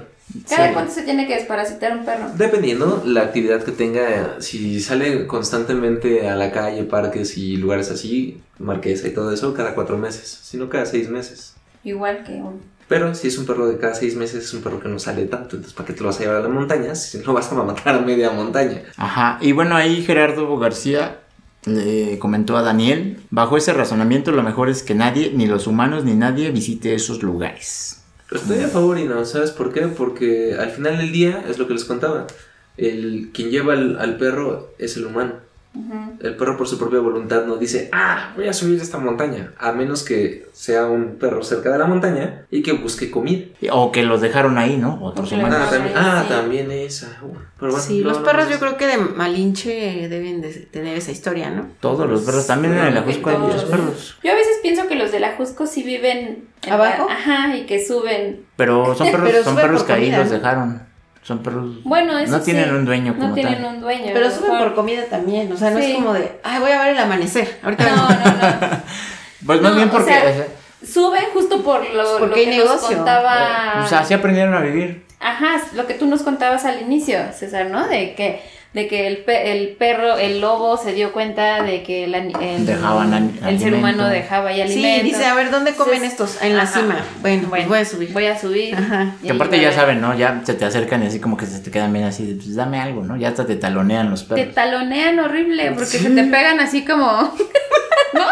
¿Cada Sí. cuánto se tiene que desparasitar un perro? Dependiendo la actividad que tenga, si sale constantemente a la calle, parques y lugares así, marquesa y todo eso, cada cuatro meses, sino cada seis meses. Igual que un... Pero si es un perro de cada seis meses, es un perro que no sale tanto, entonces ¿para qué te lo vas a llevar a la montaña si no vas a matar a media montaña? Ajá, y bueno, ahí Gerardo García le comentó a Daniel, bajo ese razonamiento lo mejor es que nadie, ni los humanos ni nadie visite esos lugares. Estoy a favor y no, ¿sabes por qué? Porque al final del día es lo que les contaba. El, quien lleva al, al perro es el humano. El perro por su propia voluntad no dice, ah, voy a subir esta montaña, a menos que sea un perro cerca de la montaña y que busque comida. O que los dejaron ahí, ¿no? Otros. Ah, también, sí. ah, también esa. Uh, pero bueno, Sí, no, los no, perros no, yo creo que de Malinche deben de tener esa historia, ¿no? Todos los perros, también en el Ajusco hay muchos perros. Yo a veces pienso que los de la Jusco sí viven... en ¿Abajo? la- Ajá, y que suben. Pero son [laughs] perros, Pero son suben perros por que ahí los dejaron. Son perros. Bueno, eso No tienen sí. un dueño como No tienen tal. un dueño. Pero suben mejor. por comida también, o sea, no Sí. es como de, ay, voy a ver el amanecer. Ahorita No, vengo". no, no. [laughs] Pues más No, bien o porque. sea, o sea, Suben justo por lo, Porque lo hay que nos negocio. contaba. o sea, así aprendieron a vivir. Ajá, lo que tú nos contabas al inicio, César, ¿no? De que, de que el, pe- el perro, el lobo se dio cuenta de que el, ani- el- Dejaban el ser humano dejaba ahí Sí, alimento. dice, a ver, ¿dónde comen Entonces, estos? En la ajá. cima. Bueno, pues voy a subir. Voy a subir. Ajá. Y Que aparte ya saben, ¿no? Ya se te acercan y así como que se te quedan bien así, de, pues dame algo, ¿no? Ya hasta te talonean los Te perros. talonean horrible porque se te pegan así como. [laughs] ¿No?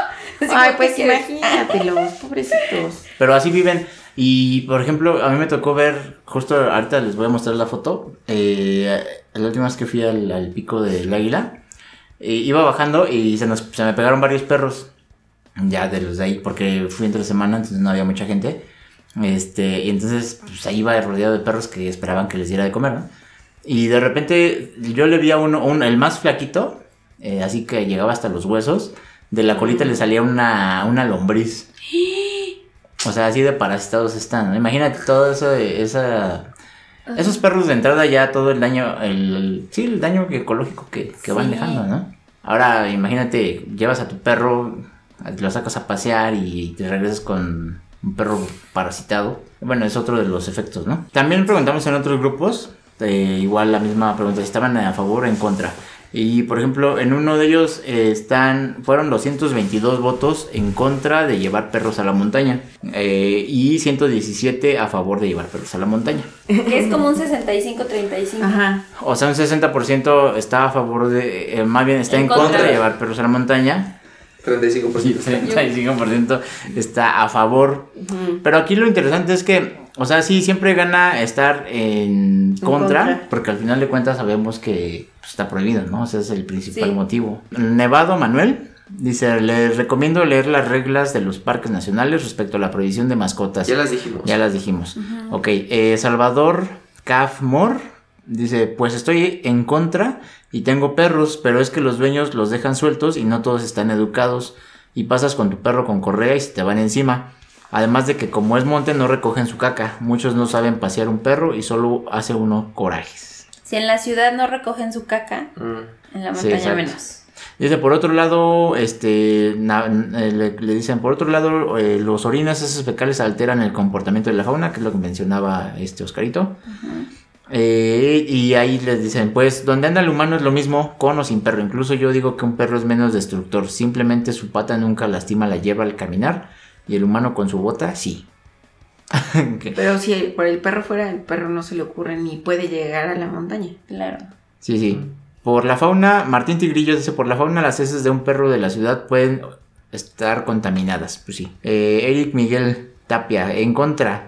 Así Ay, como, pues imagínatelos, [laughs] pobrecitos. Pero así viven. Y por ejemplo, a mí me tocó ver, justo ahorita les voy a mostrar la foto. eh, la última vez que fui al, al pico del águila, eh, iba bajando y se, nos, se me pegaron varios perros. Ya de los de ahí, porque fui entre semana, entonces no había mucha gente. Este, y entonces pues, ahí iba rodeado de perros que esperaban que les diera de comer, ¿no? Y de repente yo le vi a uno, un- el más flaquito, eh, así que llegaba hasta los huesos. De la colita le salía una, una lombriz. [gasps] O sea, así de parasitados están, ¿no? Imagínate todo eso, de esa... Esos perros de entrada ya todo el daño, el, el- sí, el daño ecológico que, que van dejando, ¿no? Ahora imagínate, llevas a tu perro, lo sacas a pasear y te regresas con un perro parasitado. Bueno, es otro de los efectos, ¿no? También preguntamos en otros grupos, eh, igual la misma pregunta, si estaban a favor o en contra. Y por ejemplo, en uno de ellos eh, están, fueron 222 votos en contra de llevar perros a la montaña eh, y 117 a favor de llevar perros a la montaña. Que es como un 65-35. Ajá. O sea, un 60% está a favor de, eh, más bien está en, En contra. contra. de llevar perros a la montaña 35%. y 35% está a favor. Pero aquí lo interesante es que, o sea, sí, siempre gana estar en contra, contra. porque al final de cuentas sabemos que pues, está prohibido, ¿no? O sea, es el principal Sí. motivo. Nevado Manuel dice, les recomiendo leer las reglas de los parques nacionales respecto a la prohibición de mascotas. Ya las dijimos. Ya las dijimos. Ok, eh, Salvador Cafmor dice, pues estoy en contra y tengo perros, pero es que los dueños los dejan sueltos y no todos están educados y pasas con tu perro con correa y se te van encima. Además de que como es monte no recogen su caca, muchos no saben pasear un perro y solo hace uno corajes. Si en la ciudad no recogen su caca, Mm. En la Sí, montaña exacto. menos. Dice, por otro lado, este, na- eh, le, le dicen, por otro lado, eh, los orinas, esos fecales alteran el comportamiento de la fauna, que es lo que mencionaba este Oscarito. Eh, y ahí les dicen, pues, donde anda el humano es lo mismo, con o sin perro. Incluso yo digo que un perro es menos destructor. Simplemente su pata nunca lastima la hierba al caminar. Y el humano con su bota, sí. [laughs] Pero si por el perro fuera, el perro no se le ocurre ni puede llegar a la montaña. Claro. Sí, sí. Por la fauna, Martín Tigrillo dice, por la fauna las heces de un perro de la ciudad pueden estar contaminadas. Pues sí. Eh, Eric Miguel Tapia, en contra.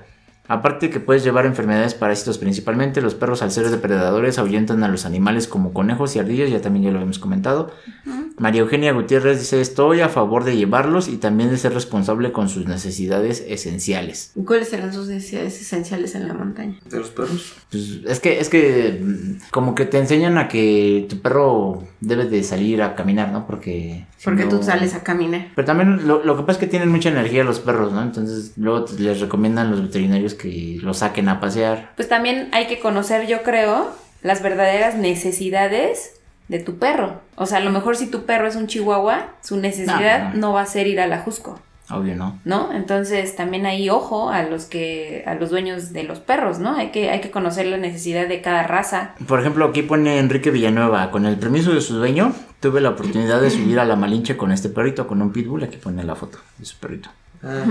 Aparte que puedes llevar enfermedades parásitos principalmente, los perros al ser depredadores ahuyentan a los animales como conejos y ardillas, ya también ya lo habíamos comentado. María Eugenia Gutiérrez dice, estoy a favor de llevarlos y también de ser responsable con sus necesidades esenciales. ¿Y ¿Cuáles serán sus necesidades esenciales en la montaña? ¿De los perros? Pues, es que, es que mm, como que te enseñan a que tu perro debe de salir a caminar, ¿no? Porque... Porque no- tú sales a caminar. Pero también lo, lo que pasa es que tienen mucha energía los perros, ¿no? Entonces luego les recomiendan los veterinarios que los saquen a pasear. Pues también hay que conocer, yo creo, las verdaderas necesidades de tu perro. O sea, a lo mejor si tu perro es un chihuahua, su necesidad No, no. no va a ser ir a la Jusco. Obvio, ¿no? ¿no? Entonces también hay ojo a los que, a los dueños de los perros, ¿no? Hay que, hay que conocer la necesidad de cada raza. Por ejemplo, aquí pone Enrique Villanueva, con el permiso de su dueño, tuve la oportunidad de subir a la Malinche con este perrito, con un pitbull, aquí pone la foto de su perrito. Ah,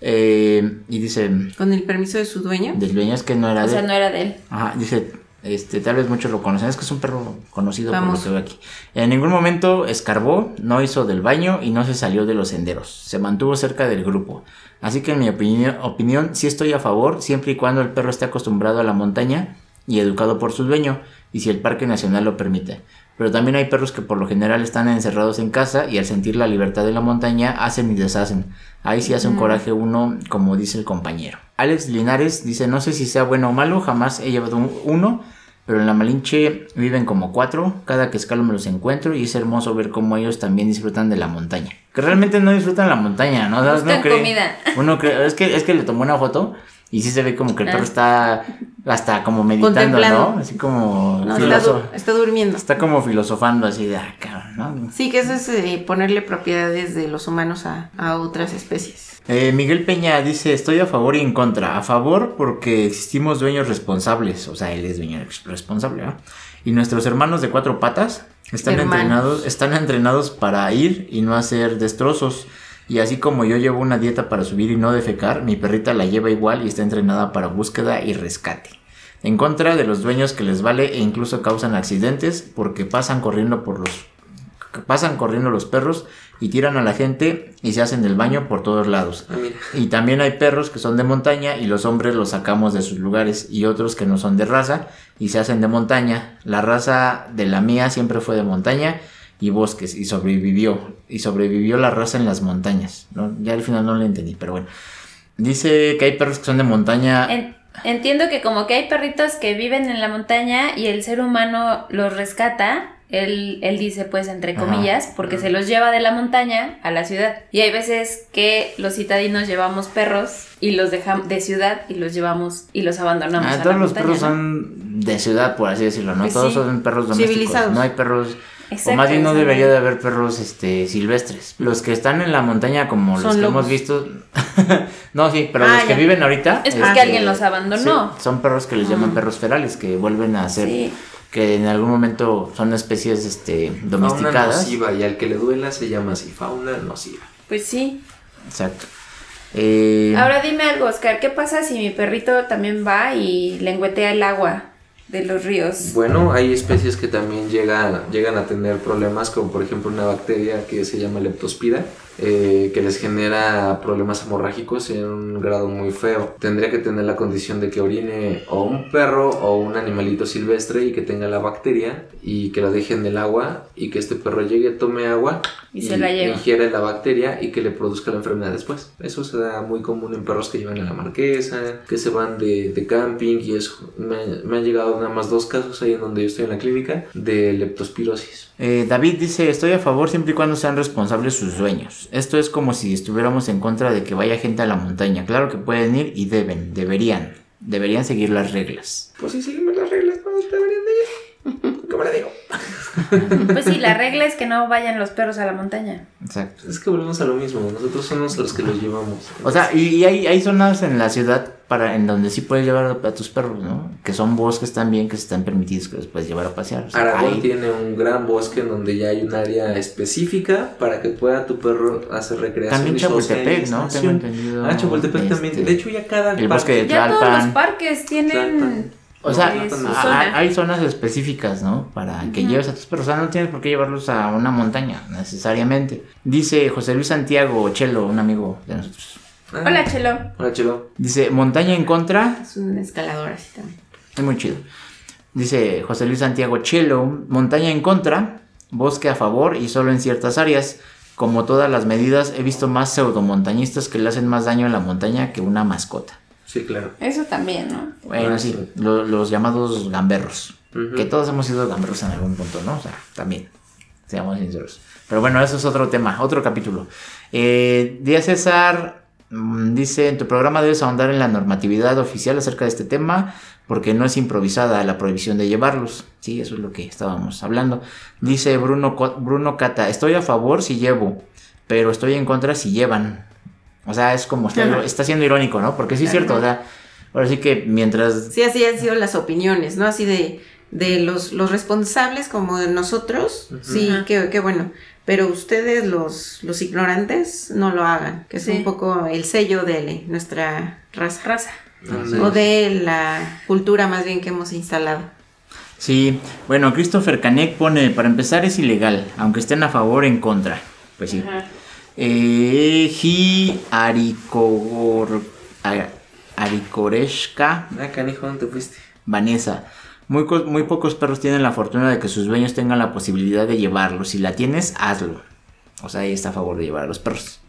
Eh, y dice, Con el permiso de su dueño. del dueño es que no era O de sea, él. no era de él. Ajá, dice, este, tal vez muchos lo conocen, es que es un perro conocido por lo que veo aquí. En ningún momento escarbó, no hizo del baño y no se salió de los senderos. Se mantuvo cerca del grupo. Así que en mi opinión, opinión sí estoy a favor, siempre y cuando el perro esté acostumbrado a la montaña y educado por su dueño, y si el Parque Nacional lo permite. Pero también hay perros que por lo general están encerrados en casa y al sentir la libertad de la montaña hacen y deshacen. Ahí sí hace un coraje uno, como dice el compañero. Alex Linares dice, no sé si sea bueno o malo, jamás he llevado un- uno, pero en la Malinche viven como cuatro, cada que escalo me los encuentro y es hermoso ver cómo ellos también disfrutan de la montaña. Que realmente no disfrutan la montaña, ¿no? O sea, uno cree- comida. Uno cree, es que, es que le tomó una foto y sí se ve como que el perro Ah. está hasta como meditando. ¿no? Así como No, está, du- está durmiendo. está como filosofando así de, ah, cabrón, ¿no? Sí, que eso es eh, ponerle propiedades de los humanos a, a otras especies. Eh, Miguel Peña dice, estoy a favor y en contra. A favor porque existimos dueños responsables, o sea, él es dueño responsable, ¿no? Y nuestros hermanos de cuatro patas están Hermanos. entrenados, están entrenados para ir y no hacer destrozos. Y así como yo llevo una dieta para subir y no defecar, mi perrita la lleva igual y está entrenada para búsqueda y rescate. En contra de los dueños que les vale e incluso causan accidentes porque pasan corriendo por los pasan corriendo los perros y tiran a la gente y se hacen del baño por todos lados. ah, mira. Y también hay perros que son de montaña y los hombres los sacamos de sus lugares y otros que no son de raza y se hacen de montaña. La raza de la mía siempre fue de montaña y bosques y sobrevivió. Y sobrevivió la raza en las montañas. ¿no? Ya al final no lo entendí, pero bueno. Dice que hay perros que son de montaña. En- entiendo que como que hay perritos que viven en la montaña y el ser humano los rescata. Él, él dice pues entre Ajá. comillas, porque se los lleva de la montaña a la ciudad. Y hay veces que los citadinos llevamos perros y los dejamos de ciudad y los llevamos y los abandonamos. Ah, a la todos los montaña, perros ¿no? son de ciudad, por así decirlo, ¿no? Pues todos sí. son perros domésticos. Civilizados. No hay perros. O Exacto, más bien no debería de haber perros este, silvestres. Los que están en la montaña, como los que lobos. hemos visto. [laughs] no, sí, pero Ah, los que ya. viven ahorita. Es porque este, alguien los abandonó. sí, son perros que les llaman perros ferales, que vuelven a ser. Sí. Que en algún momento son especies este, Fauna domesticadas. nociva y al que le duela se llama así, fauna nociva. Pues sí. Exacto. Eh, Ahora dime algo, Oscar, ¿qué pasa si mi perrito también va y lengüetea el agua de los ríos? Bueno, hay especies que también llegan, llegan a tener problemas, como por ejemplo una bacteria que se llama leptospira, eh, que les genera problemas hemorrágicos en un grado muy feo. Tendría que tener la condición de que orine o un perro o un animalito silvestre y que tenga la bacteria y que la deje en el agua y que este perro llegue, tome agua Y se la lleva. ingiere la bacteria y que le produzca la enfermedad después. Eso se da muy común en perros que llevan a la marquesa, que se van de, de camping y eso. Me, me han llegado nada más dos casos ahí en donde yo estoy en la clínica de leptospirosis. Eh, David dice, estoy a favor siempre y cuando sean responsables sus dueños. Esto es como si estuviéramos en contra de que vaya gente a la montaña. Claro que pueden ir y deben, deberían, deberían seguir las reglas. Pues si seguimos las reglas, no deberían de ir. [laughs] ¿Cómo le digo? [laughs] Pues sí, la regla es que no vayan los perros a la montaña. Exacto. Es que volvemos a lo mismo, nosotros somos los que los llevamos. O sea, y, y hay, hay zonas en la ciudad para en donde sí puedes llevar a, a tus perros, ¿no? Que son bosques también que están permitidos que los puedes llevar a pasear. O sea, Aragón hay- tiene un gran bosque en donde ya hay un área específica para que pueda tu perro hacer recreación. También y Chapultepec, ¿no? Tengo entendido. Ah, Chapultepec este, también. De hecho, ya cada el parque- bosque de Ya todos los parques tienen. Tlalpan. O sea, No, no hay zonas específicas, ¿no? Para que lleves a tus perros. O sea, no tienes por qué llevarlos a una montaña, necesariamente. Dice José Luis Santiago Chelo, un amigo de nosotros. Ah, Hola, Chelo. Hola, Chelo. Dice, montaña en contra, Es un escalador así también. es muy chido. Dice José Luis Santiago Chelo, montaña en contra, bosque a favor y solo en ciertas áreas. Como todas las medidas, he visto más pseudomontañistas que le hacen más daño a la montaña que una mascota. Sí, claro. Eso también, ¿no? Bueno, sí, sí. lo- los llamados gamberros. Que todos hemos sido gamberros en algún punto, ¿no? O sea, también, seamos sinceros. Pero bueno, eso es otro tema, otro capítulo. Eh, Díaz César mm, dice, en tu programa debes ahondar en la normatividad oficial acerca de este tema, porque no es improvisada la prohibición de llevarlos. Sí, eso es lo que estábamos hablando. Dice Bruno, Co- Bruno Cata, estoy a favor si llevo, pero estoy en contra si llevan. O sea, es como, está, Ajá. está siendo irónico, ¿no? Porque sí es cierto, o sea, ahora sí que mientras Sí, así han sido las opiniones, ¿no? Así de, de los, los responsables como de nosotros, sí, qué, qué bueno. Pero ustedes, los, los ignorantes, no lo hagan, que es Sí. un poco el sello de nuestra raza. Raza. O de la cultura más bien que hemos instalado. Sí, bueno, Christopher Canek pone, para empezar es ilegal, aunque estén a favor o en contra. Pues sí. Ajá. Eh, Ji Aricogor, Ar- Aricoreshka Ah, canijo, ¿dónde te fuiste? Vanessa. Muy, muy pocos perros tienen la fortuna de que sus dueños tengan la posibilidad de llevarlos. Si la tienes, hazlo. O sea, ahí está a favor de llevar a los perros.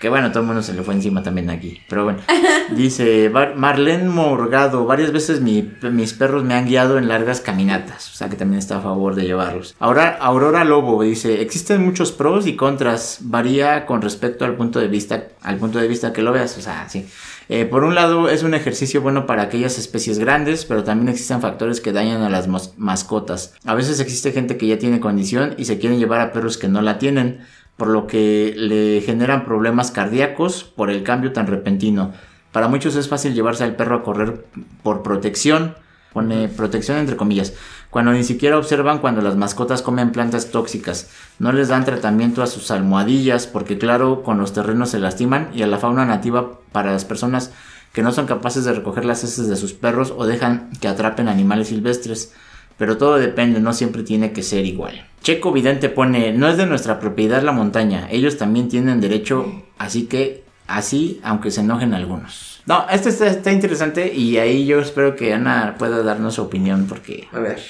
Que bueno, todo el mundo se le fue encima también aquí. Pero bueno. [laughs] Dice Marlene Morgado. Varias veces mi- mis perros me han guiado en largas caminatas. O sea que también está a favor de llevarlos. Ahora, Aurora Lobo dice: Existen muchos pros y contras. Varía con respecto al punto de vista, al punto de vista que lo veas. O sea, sí. Eh, por un lado, es un ejercicio bueno para aquellas especies grandes, pero también existen factores que dañan a las mascotas. A veces existe gente que ya tiene condición y se quieren llevar a perros que no la tienen, por lo que le generan problemas cardíacos por el cambio tan repentino. Para muchos es fácil llevarse al perro a correr por protección, pone protección entre comillas, cuando ni siquiera observan cuando las mascotas comen plantas tóxicas. No les dan tratamiento a sus almohadillas porque claro, con los terrenos se lastiman y a la fauna nativa para las personas que no son capaces de recoger las heces de sus perros o dejan que atrapen animales silvestres. Pero todo depende, no siempre tiene que ser igual. Checo Vidente pone, no es de nuestra propiedad la montaña, ellos también tienen derecho, así que así, aunque se enojen algunos. No, este está, está interesante y ahí yo espero que Ana pueda darnos su opinión porque A ver.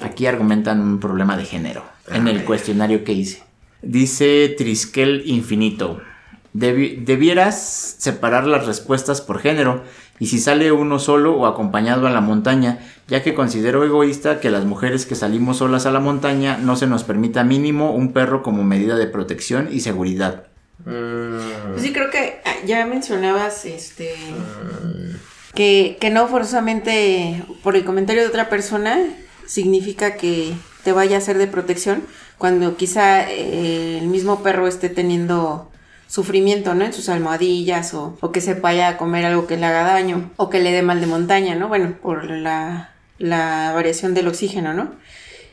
aquí argumentan un problema de género en el cuestionario que hice. Dice Triskel Infinito, "Debi- debieras separar las respuestas por género y si sale uno solo o acompañado a la montaña, ya que considero egoísta que las mujeres que salimos solas a la montaña no se nos permita mínimo un perro como medida de protección y seguridad. Mm, Pues sí, creo que ah, ya mencionabas este que, que no forzosamente por el comentario de otra persona significa que te vaya a ser de protección cuando quizá eh, el mismo perro esté teniendo sufrimiento, ¿no? En sus almohadillas o, o que se vaya a comer algo que le haga daño o que le dé mal de montaña, ¿no? Bueno, por la, la variación del oxígeno, ¿no?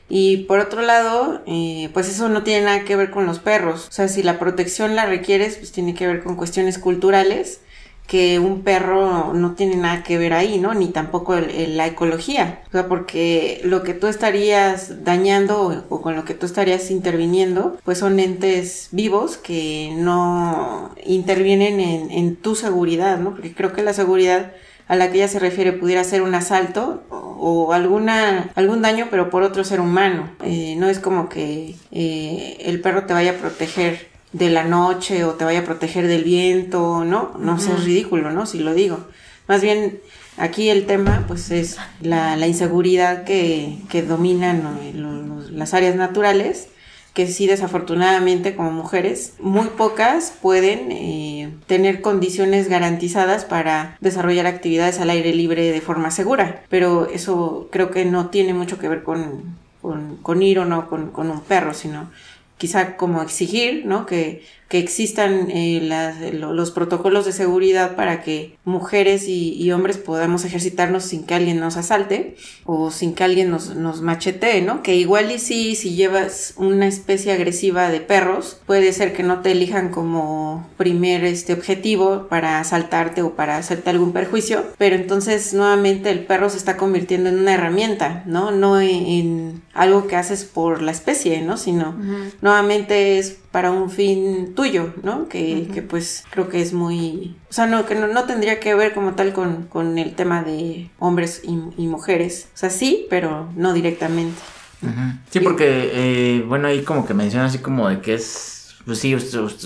Y por otro lado, eh, pues eso no tiene nada que ver con los perros. O sea, si la protección la requieres, pues tiene que ver con cuestiones culturales que un perro no tiene nada que ver ahí, ¿no? Ni tampoco el- la ecología. O sea, porque lo que tú estarías dañando o, con lo que tú estarías interviniendo, pues son entes vivos que no intervienen en, tu seguridad, ¿no? Porque creo que la seguridad a la que ella se refiere pudiera ser un asalto o, o alguna algún daño pero por otro ser humano Eh, no es como que eh, el perro te vaya a proteger de la noche o te vaya a proteger del viento no no sé, es ridículo no si lo digo. Más bien aquí el tema pues es la, la inseguridad que, que dominan eh, las áreas naturales que sí desafortunadamente como mujeres muy pocas pueden eh, tener condiciones garantizadas para desarrollar actividades al aire libre de forma segura. Pero eso creo que no tiene mucho que ver con, con, con ir o no con, con un perro, sino quizá como exigir, ¿no? Que, que existan eh, las- lo- los protocolos de seguridad para que mujeres y, y hombres podamos ejercitarnos sin que alguien nos asalte o sin que alguien nos, nos machetee, ¿no? Que igual y sí, si llevas una especie agresiva de perros, puede ser que no te elijan como primer este objetivo para asaltarte o para hacerte algún perjuicio, pero entonces nuevamente el perro se está convirtiendo en una herramienta, ¿no? No en, en algo que haces por la especie, ¿no? Sino nuevamente es para un fin tuyo, ¿no? Que, que pues creo que es muy... O sea, no, que no, no tendría que ver como tal con, con el tema de hombres y, y mujeres. O sea, sí, pero no directamente. Sí, porque, eh, bueno, ahí como que menciona así como de que es, pues sí,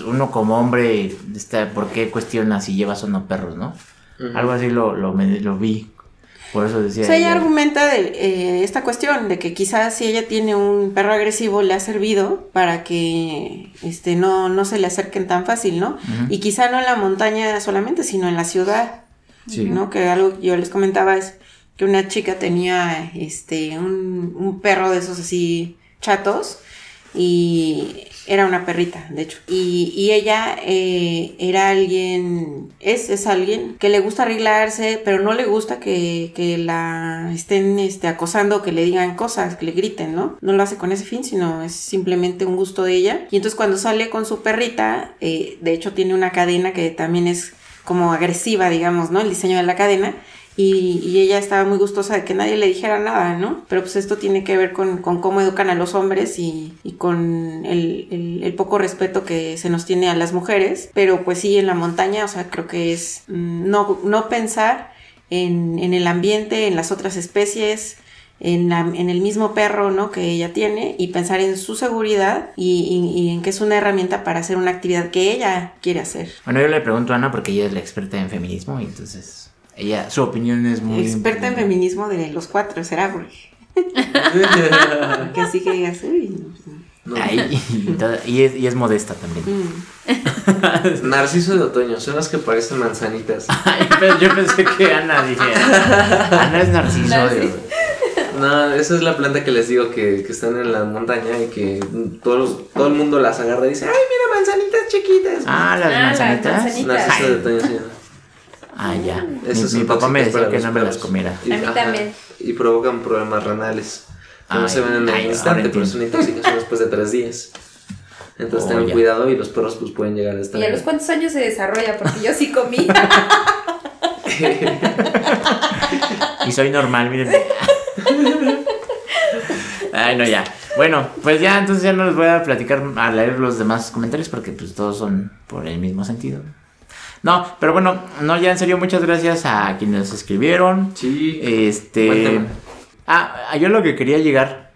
uno como hombre, está, ¿por qué cuestiona si llevas o no perros, no? Algo así lo, lo, me- lo vi, por eso decía. O sea, ella ella- argumenta de, eh, esta cuestión de que quizás si ella tiene un perro agresivo le ha servido para que este no, no se le acerquen tan fácil, ¿no? Y quizá no en la montaña solamente, sino en la ciudad. Sí. ¿no? Que algo que yo les comentaba es que una chica tenía este un, un perro de esos así chatos y era una perrita, de hecho. Y, y ella eh, era alguien, es, es alguien que le gusta arreglarse, pero no le gusta que, que la estén este, acosando, que le digan cosas, que le griten, ¿no? No lo hace con ese fin, sino es simplemente un gusto de ella. Y entonces cuando sale con su perrita, eh, de hecho tiene una cadena que también es como agresiva, digamos, ¿no? El diseño de la cadena. Y, y ella estaba muy gustosa de que nadie le dijera nada, ¿no? Pero pues esto tiene que ver con, con cómo educan a los hombres y, y con el, el- el poco respeto que se nos tiene a las mujeres. Pero pues sí, en la montaña, o sea, creo que es mm, no, no pensar en, en el ambiente, en las otras especies, en, la- en el mismo perro ¿no? que ella tiene y pensar en su seguridad y, y- y en que es una herramienta para hacer una actividad que ella quiere hacer. Bueno, yo le pregunto a Ana porque ella es la experta en feminismo y entonces ella, su opinión es muy... Experta en feminismo de los cuatro, será porque, [laughs] que así que digas, uy, no, pues. Ay, y, es, y es modesta también. Mm. [laughs] Narciso de otoño, son las que parecen manzanitas. [laughs] Ay, pero yo pensé que Ana dije. Ana es narciso. No, esa es la planta que les digo que, que están en la montaña y que todos, todo el mundo las agarra y dice, ay, mira, manzanitas chiquitas. Ah, las Ah, las manzanitas. Narciso de otoño se llama. Ah, ya. Esas Mi, mi papá me decía para que no me las comiera. Y- A mí también. Y provocan problemas renales. Que no Ay, se ven en el ay, instante, pero es una intoxicación después de tres días. Entonces Oh, tengan ya. cuidado y los perros pues pueden llegar a estar. ¿Y a los cuántos años se desarrolla? Porque yo sí comí. [laughs] Y soy normal, miren. Ay, no, ya. Bueno, pues ya, entonces ya no les voy a platicar, a leer los demás comentarios porque pues todos son por el mismo sentido. No, pero bueno, no, ya en serio, muchas gracias a quienes escribieron. Sí. Este. Ah, yo lo que quería llegar.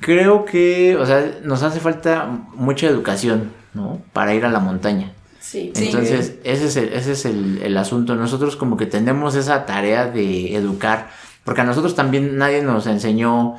Creo que, o sea, nos hace falta mucha educación, ¿no? Para ir a la montaña. Sí. Entonces, ese es, el, ese es el, el asunto. Nosotros como que tenemos esa tarea de educar, porque a nosotros también nadie nos enseñó,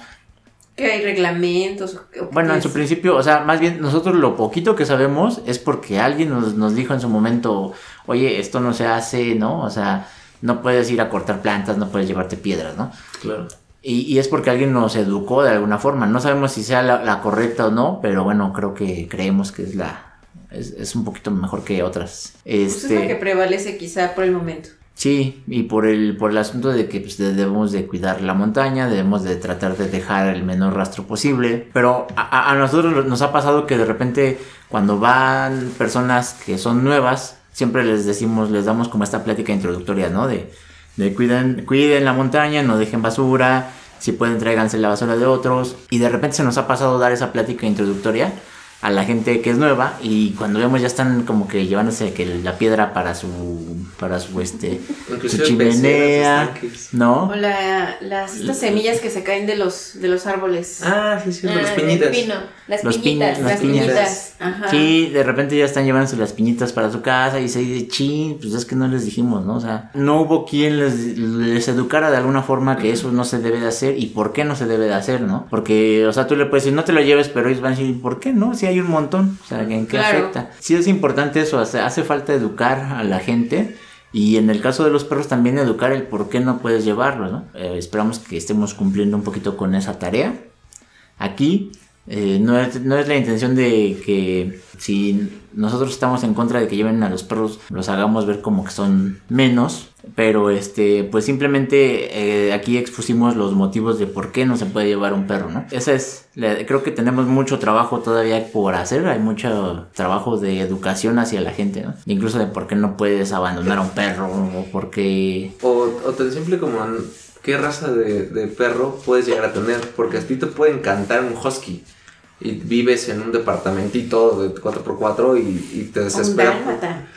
Que hay reglamentos. bueno, en su principio, o sea, más bien nosotros lo poquito que sabemos es porque alguien nos, nos dijo en su momento, oye, esto no se hace, ¿no? O sea, no puedes ir a cortar plantas, no puedes llevarte piedras, ¿no? Claro. Y, y es porque alguien nos educó de alguna forma. No sabemos si sea la, la correcta o no, pero bueno, creo que creemos que es la... Es, es un poquito mejor que otras. Pues es la Este, que prevalece quizá por el momento. Sí, y por el, por el asunto de que pues, de- debemos de cuidar la montaña, debemos de tratar de dejar el menor rastro posible, pero a nosotros nos ha pasado que de repente cuando van personas que son nuevas, siempre les decimos, les damos como esta plática introductoria, ¿no? De, de cuiden, cuiden la montaña, no dejen basura, si pueden tráiganse la basura de otros, y de repente se nos ha pasado dar esa plática introductoria a la gente que es nueva y cuando vemos ya están como que llevándose que la piedra para su para su este [laughs] su chimenea no O la, las estas semillas que se caen de los, de los árboles. Ah, sí, sí, Ah, los piñitas. pino, Las Los piñitas. piñas, las las piñas. piñitas. Ajá. sí de repente ya están llevándose las piñitas para su casa y se dice chin pues es que no les dijimos no o sea no hubo quien les, les educara de alguna forma que eso no se debe de hacer y por qué no se debe de hacer no porque o sea tú le puedes decir no te lo lleves pero ellos van a decir por qué no si hay un montón o sea en qué Claro. afecta sí es importante eso hace, hace falta educar a la gente Y en el caso de los perros también educar el por qué no puedes llevarlos, ¿no? Eh, esperamos que estemos cumpliendo un poquito con esa tarea. aquí. Eh, no, es, no es la intención de que si nosotros estamos en contra de que lleven a los perros, los hagamos ver como que son menos. Pero este, pues simplemente eh, aquí expusimos los motivos de por qué no se puede llevar un perro, ¿no? Esa es, la- creo que tenemos mucho trabajo todavía por hacer, hay mucho trabajo de educación hacia la gente, ¿no? Incluso de por qué no puedes abandonar a un perro o por qué... O, tan simple como qué raza de, de perro puedes llegar a tener. Porque a ti te puede encantar un husky. Y vives en un departamentito de 4x4 y, y te Un desespera. dálmata.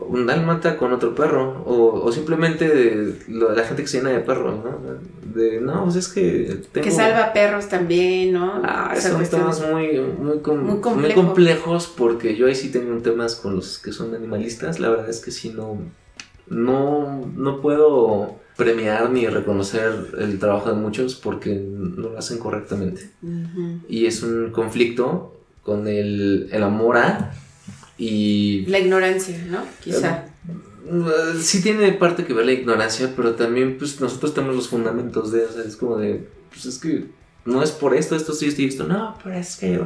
un dálmata con otro perro. O, o simplemente de lo- la gente que se llena de perros, ¿no? De, no, pues es que tengo... Que salva perros también, ¿no? Ah, Esa son temas muy, muy, com- Muy muy complejo. complejos porque yo ahí sí tengo temas con los que son animalistas. La verdad es que sí no, no, no puedo premiar ni reconocer el trabajo de muchos porque no lo hacen correctamente. Y es un conflicto con el, el amor a y La ignorancia, ¿no? Quizá. Uh, sí tiene parte que ver la ignorancia, pero también pues nosotros tenemos los fundamentos de, o sea, es como de, pues es que no es por esto, esto sí, esto y esto, no, pero es que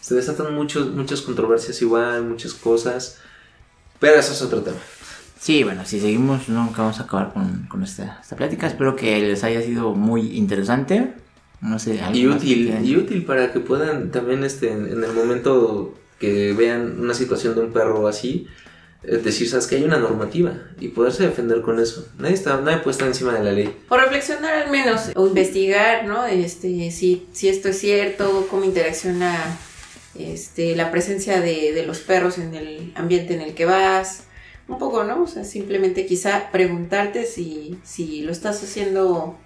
se desatan muchos, muchas controversias igual, muchas cosas, pero eso es otro tema. Sí, bueno, si seguimos nunca vamos a acabar con, con esta, esta plática. Espero que les haya sido muy interesante. No sé, algo Y que útil, y útil para que puedan también este, en, en el momento que vean una situación de un perro así, eh, decir, sabes que hay una normativa y poderse defender con eso. Nadie, está, nadie puede estar encima de la ley. O reflexionar al menos, o investigar, ¿no? Este, si, si esto es cierto, cómo interacciona este, la presencia de, de los perros en el ambiente en el que vas. Un poco, ¿no? O sea, simplemente quizá preguntarte si, si lo estás haciendo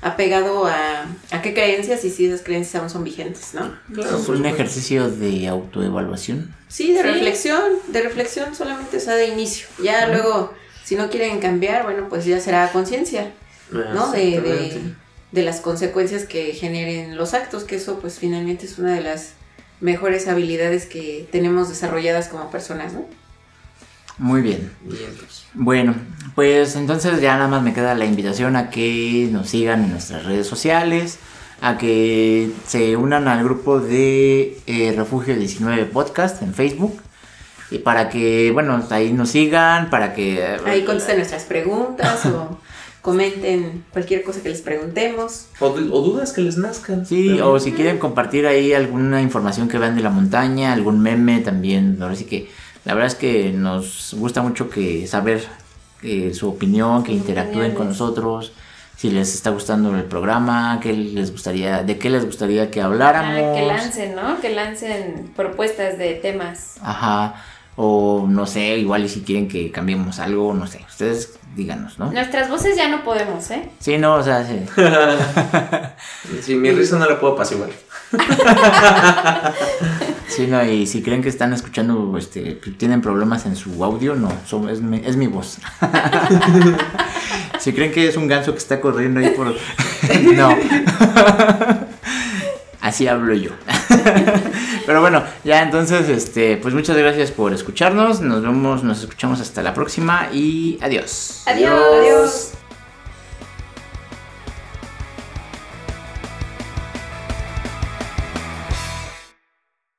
apegado a, a qué creencias y si esas creencias aún son vigentes, ¿no? Claro, Es un ejercicio de autoevaluación. Sí, de Sí. reflexión, de reflexión solamente, o sea, de inicio. Ya luego, si no quieren cambiar, bueno, pues ya será conciencia. ¿no? De, de, de las consecuencias que generen los actos, que eso pues finalmente es una de las mejores habilidades que tenemos desarrolladas como personas, ¿no? Muy bien. Vientos. Bueno, pues entonces ya nada más me queda la invitación a que nos sigan en nuestras redes sociales, a que se unan al grupo de eh, Refugio 19 Podcast en Facebook. Y para que, bueno, ahí nos sigan, para que... Ahí contesten nuestras preguntas o [laughs] comenten cualquier cosa que les preguntemos. O, du- o dudas que les nazcan. Sí, También. o si quieren compartir ahí alguna información que vean de la montaña, algún meme también. Ahora sí que la verdad es que nos gusta mucho que saber eh, su opinión, que interactúen con nosotros, si les está gustando el programa, qué les gustaría, de qué les gustaría que habláramos. Ah, que lancen, ¿no? Que lancen propuestas de temas. Ajá. O no sé, igual y si quieren que cambiemos algo, no sé. Ustedes díganos, ¿no? Nuestras voces ya no podemos, ¿eh? Sí, no, o sea, sí. [laughs] Sí, mi risa no la puedo apaciguar. [laughs] Sí, no, y si creen que están escuchando, este, que tienen problemas en su audio, no, son- es, mi, es mi voz. [laughs] si creen que es un ganso que está corriendo ahí por... [laughs] no. [laughs] Así hablo yo. Pero bueno, ya entonces, este, pues muchas gracias por escucharnos. Nos vemos, nos escuchamos hasta la próxima y adiós. Adiós. Adiós.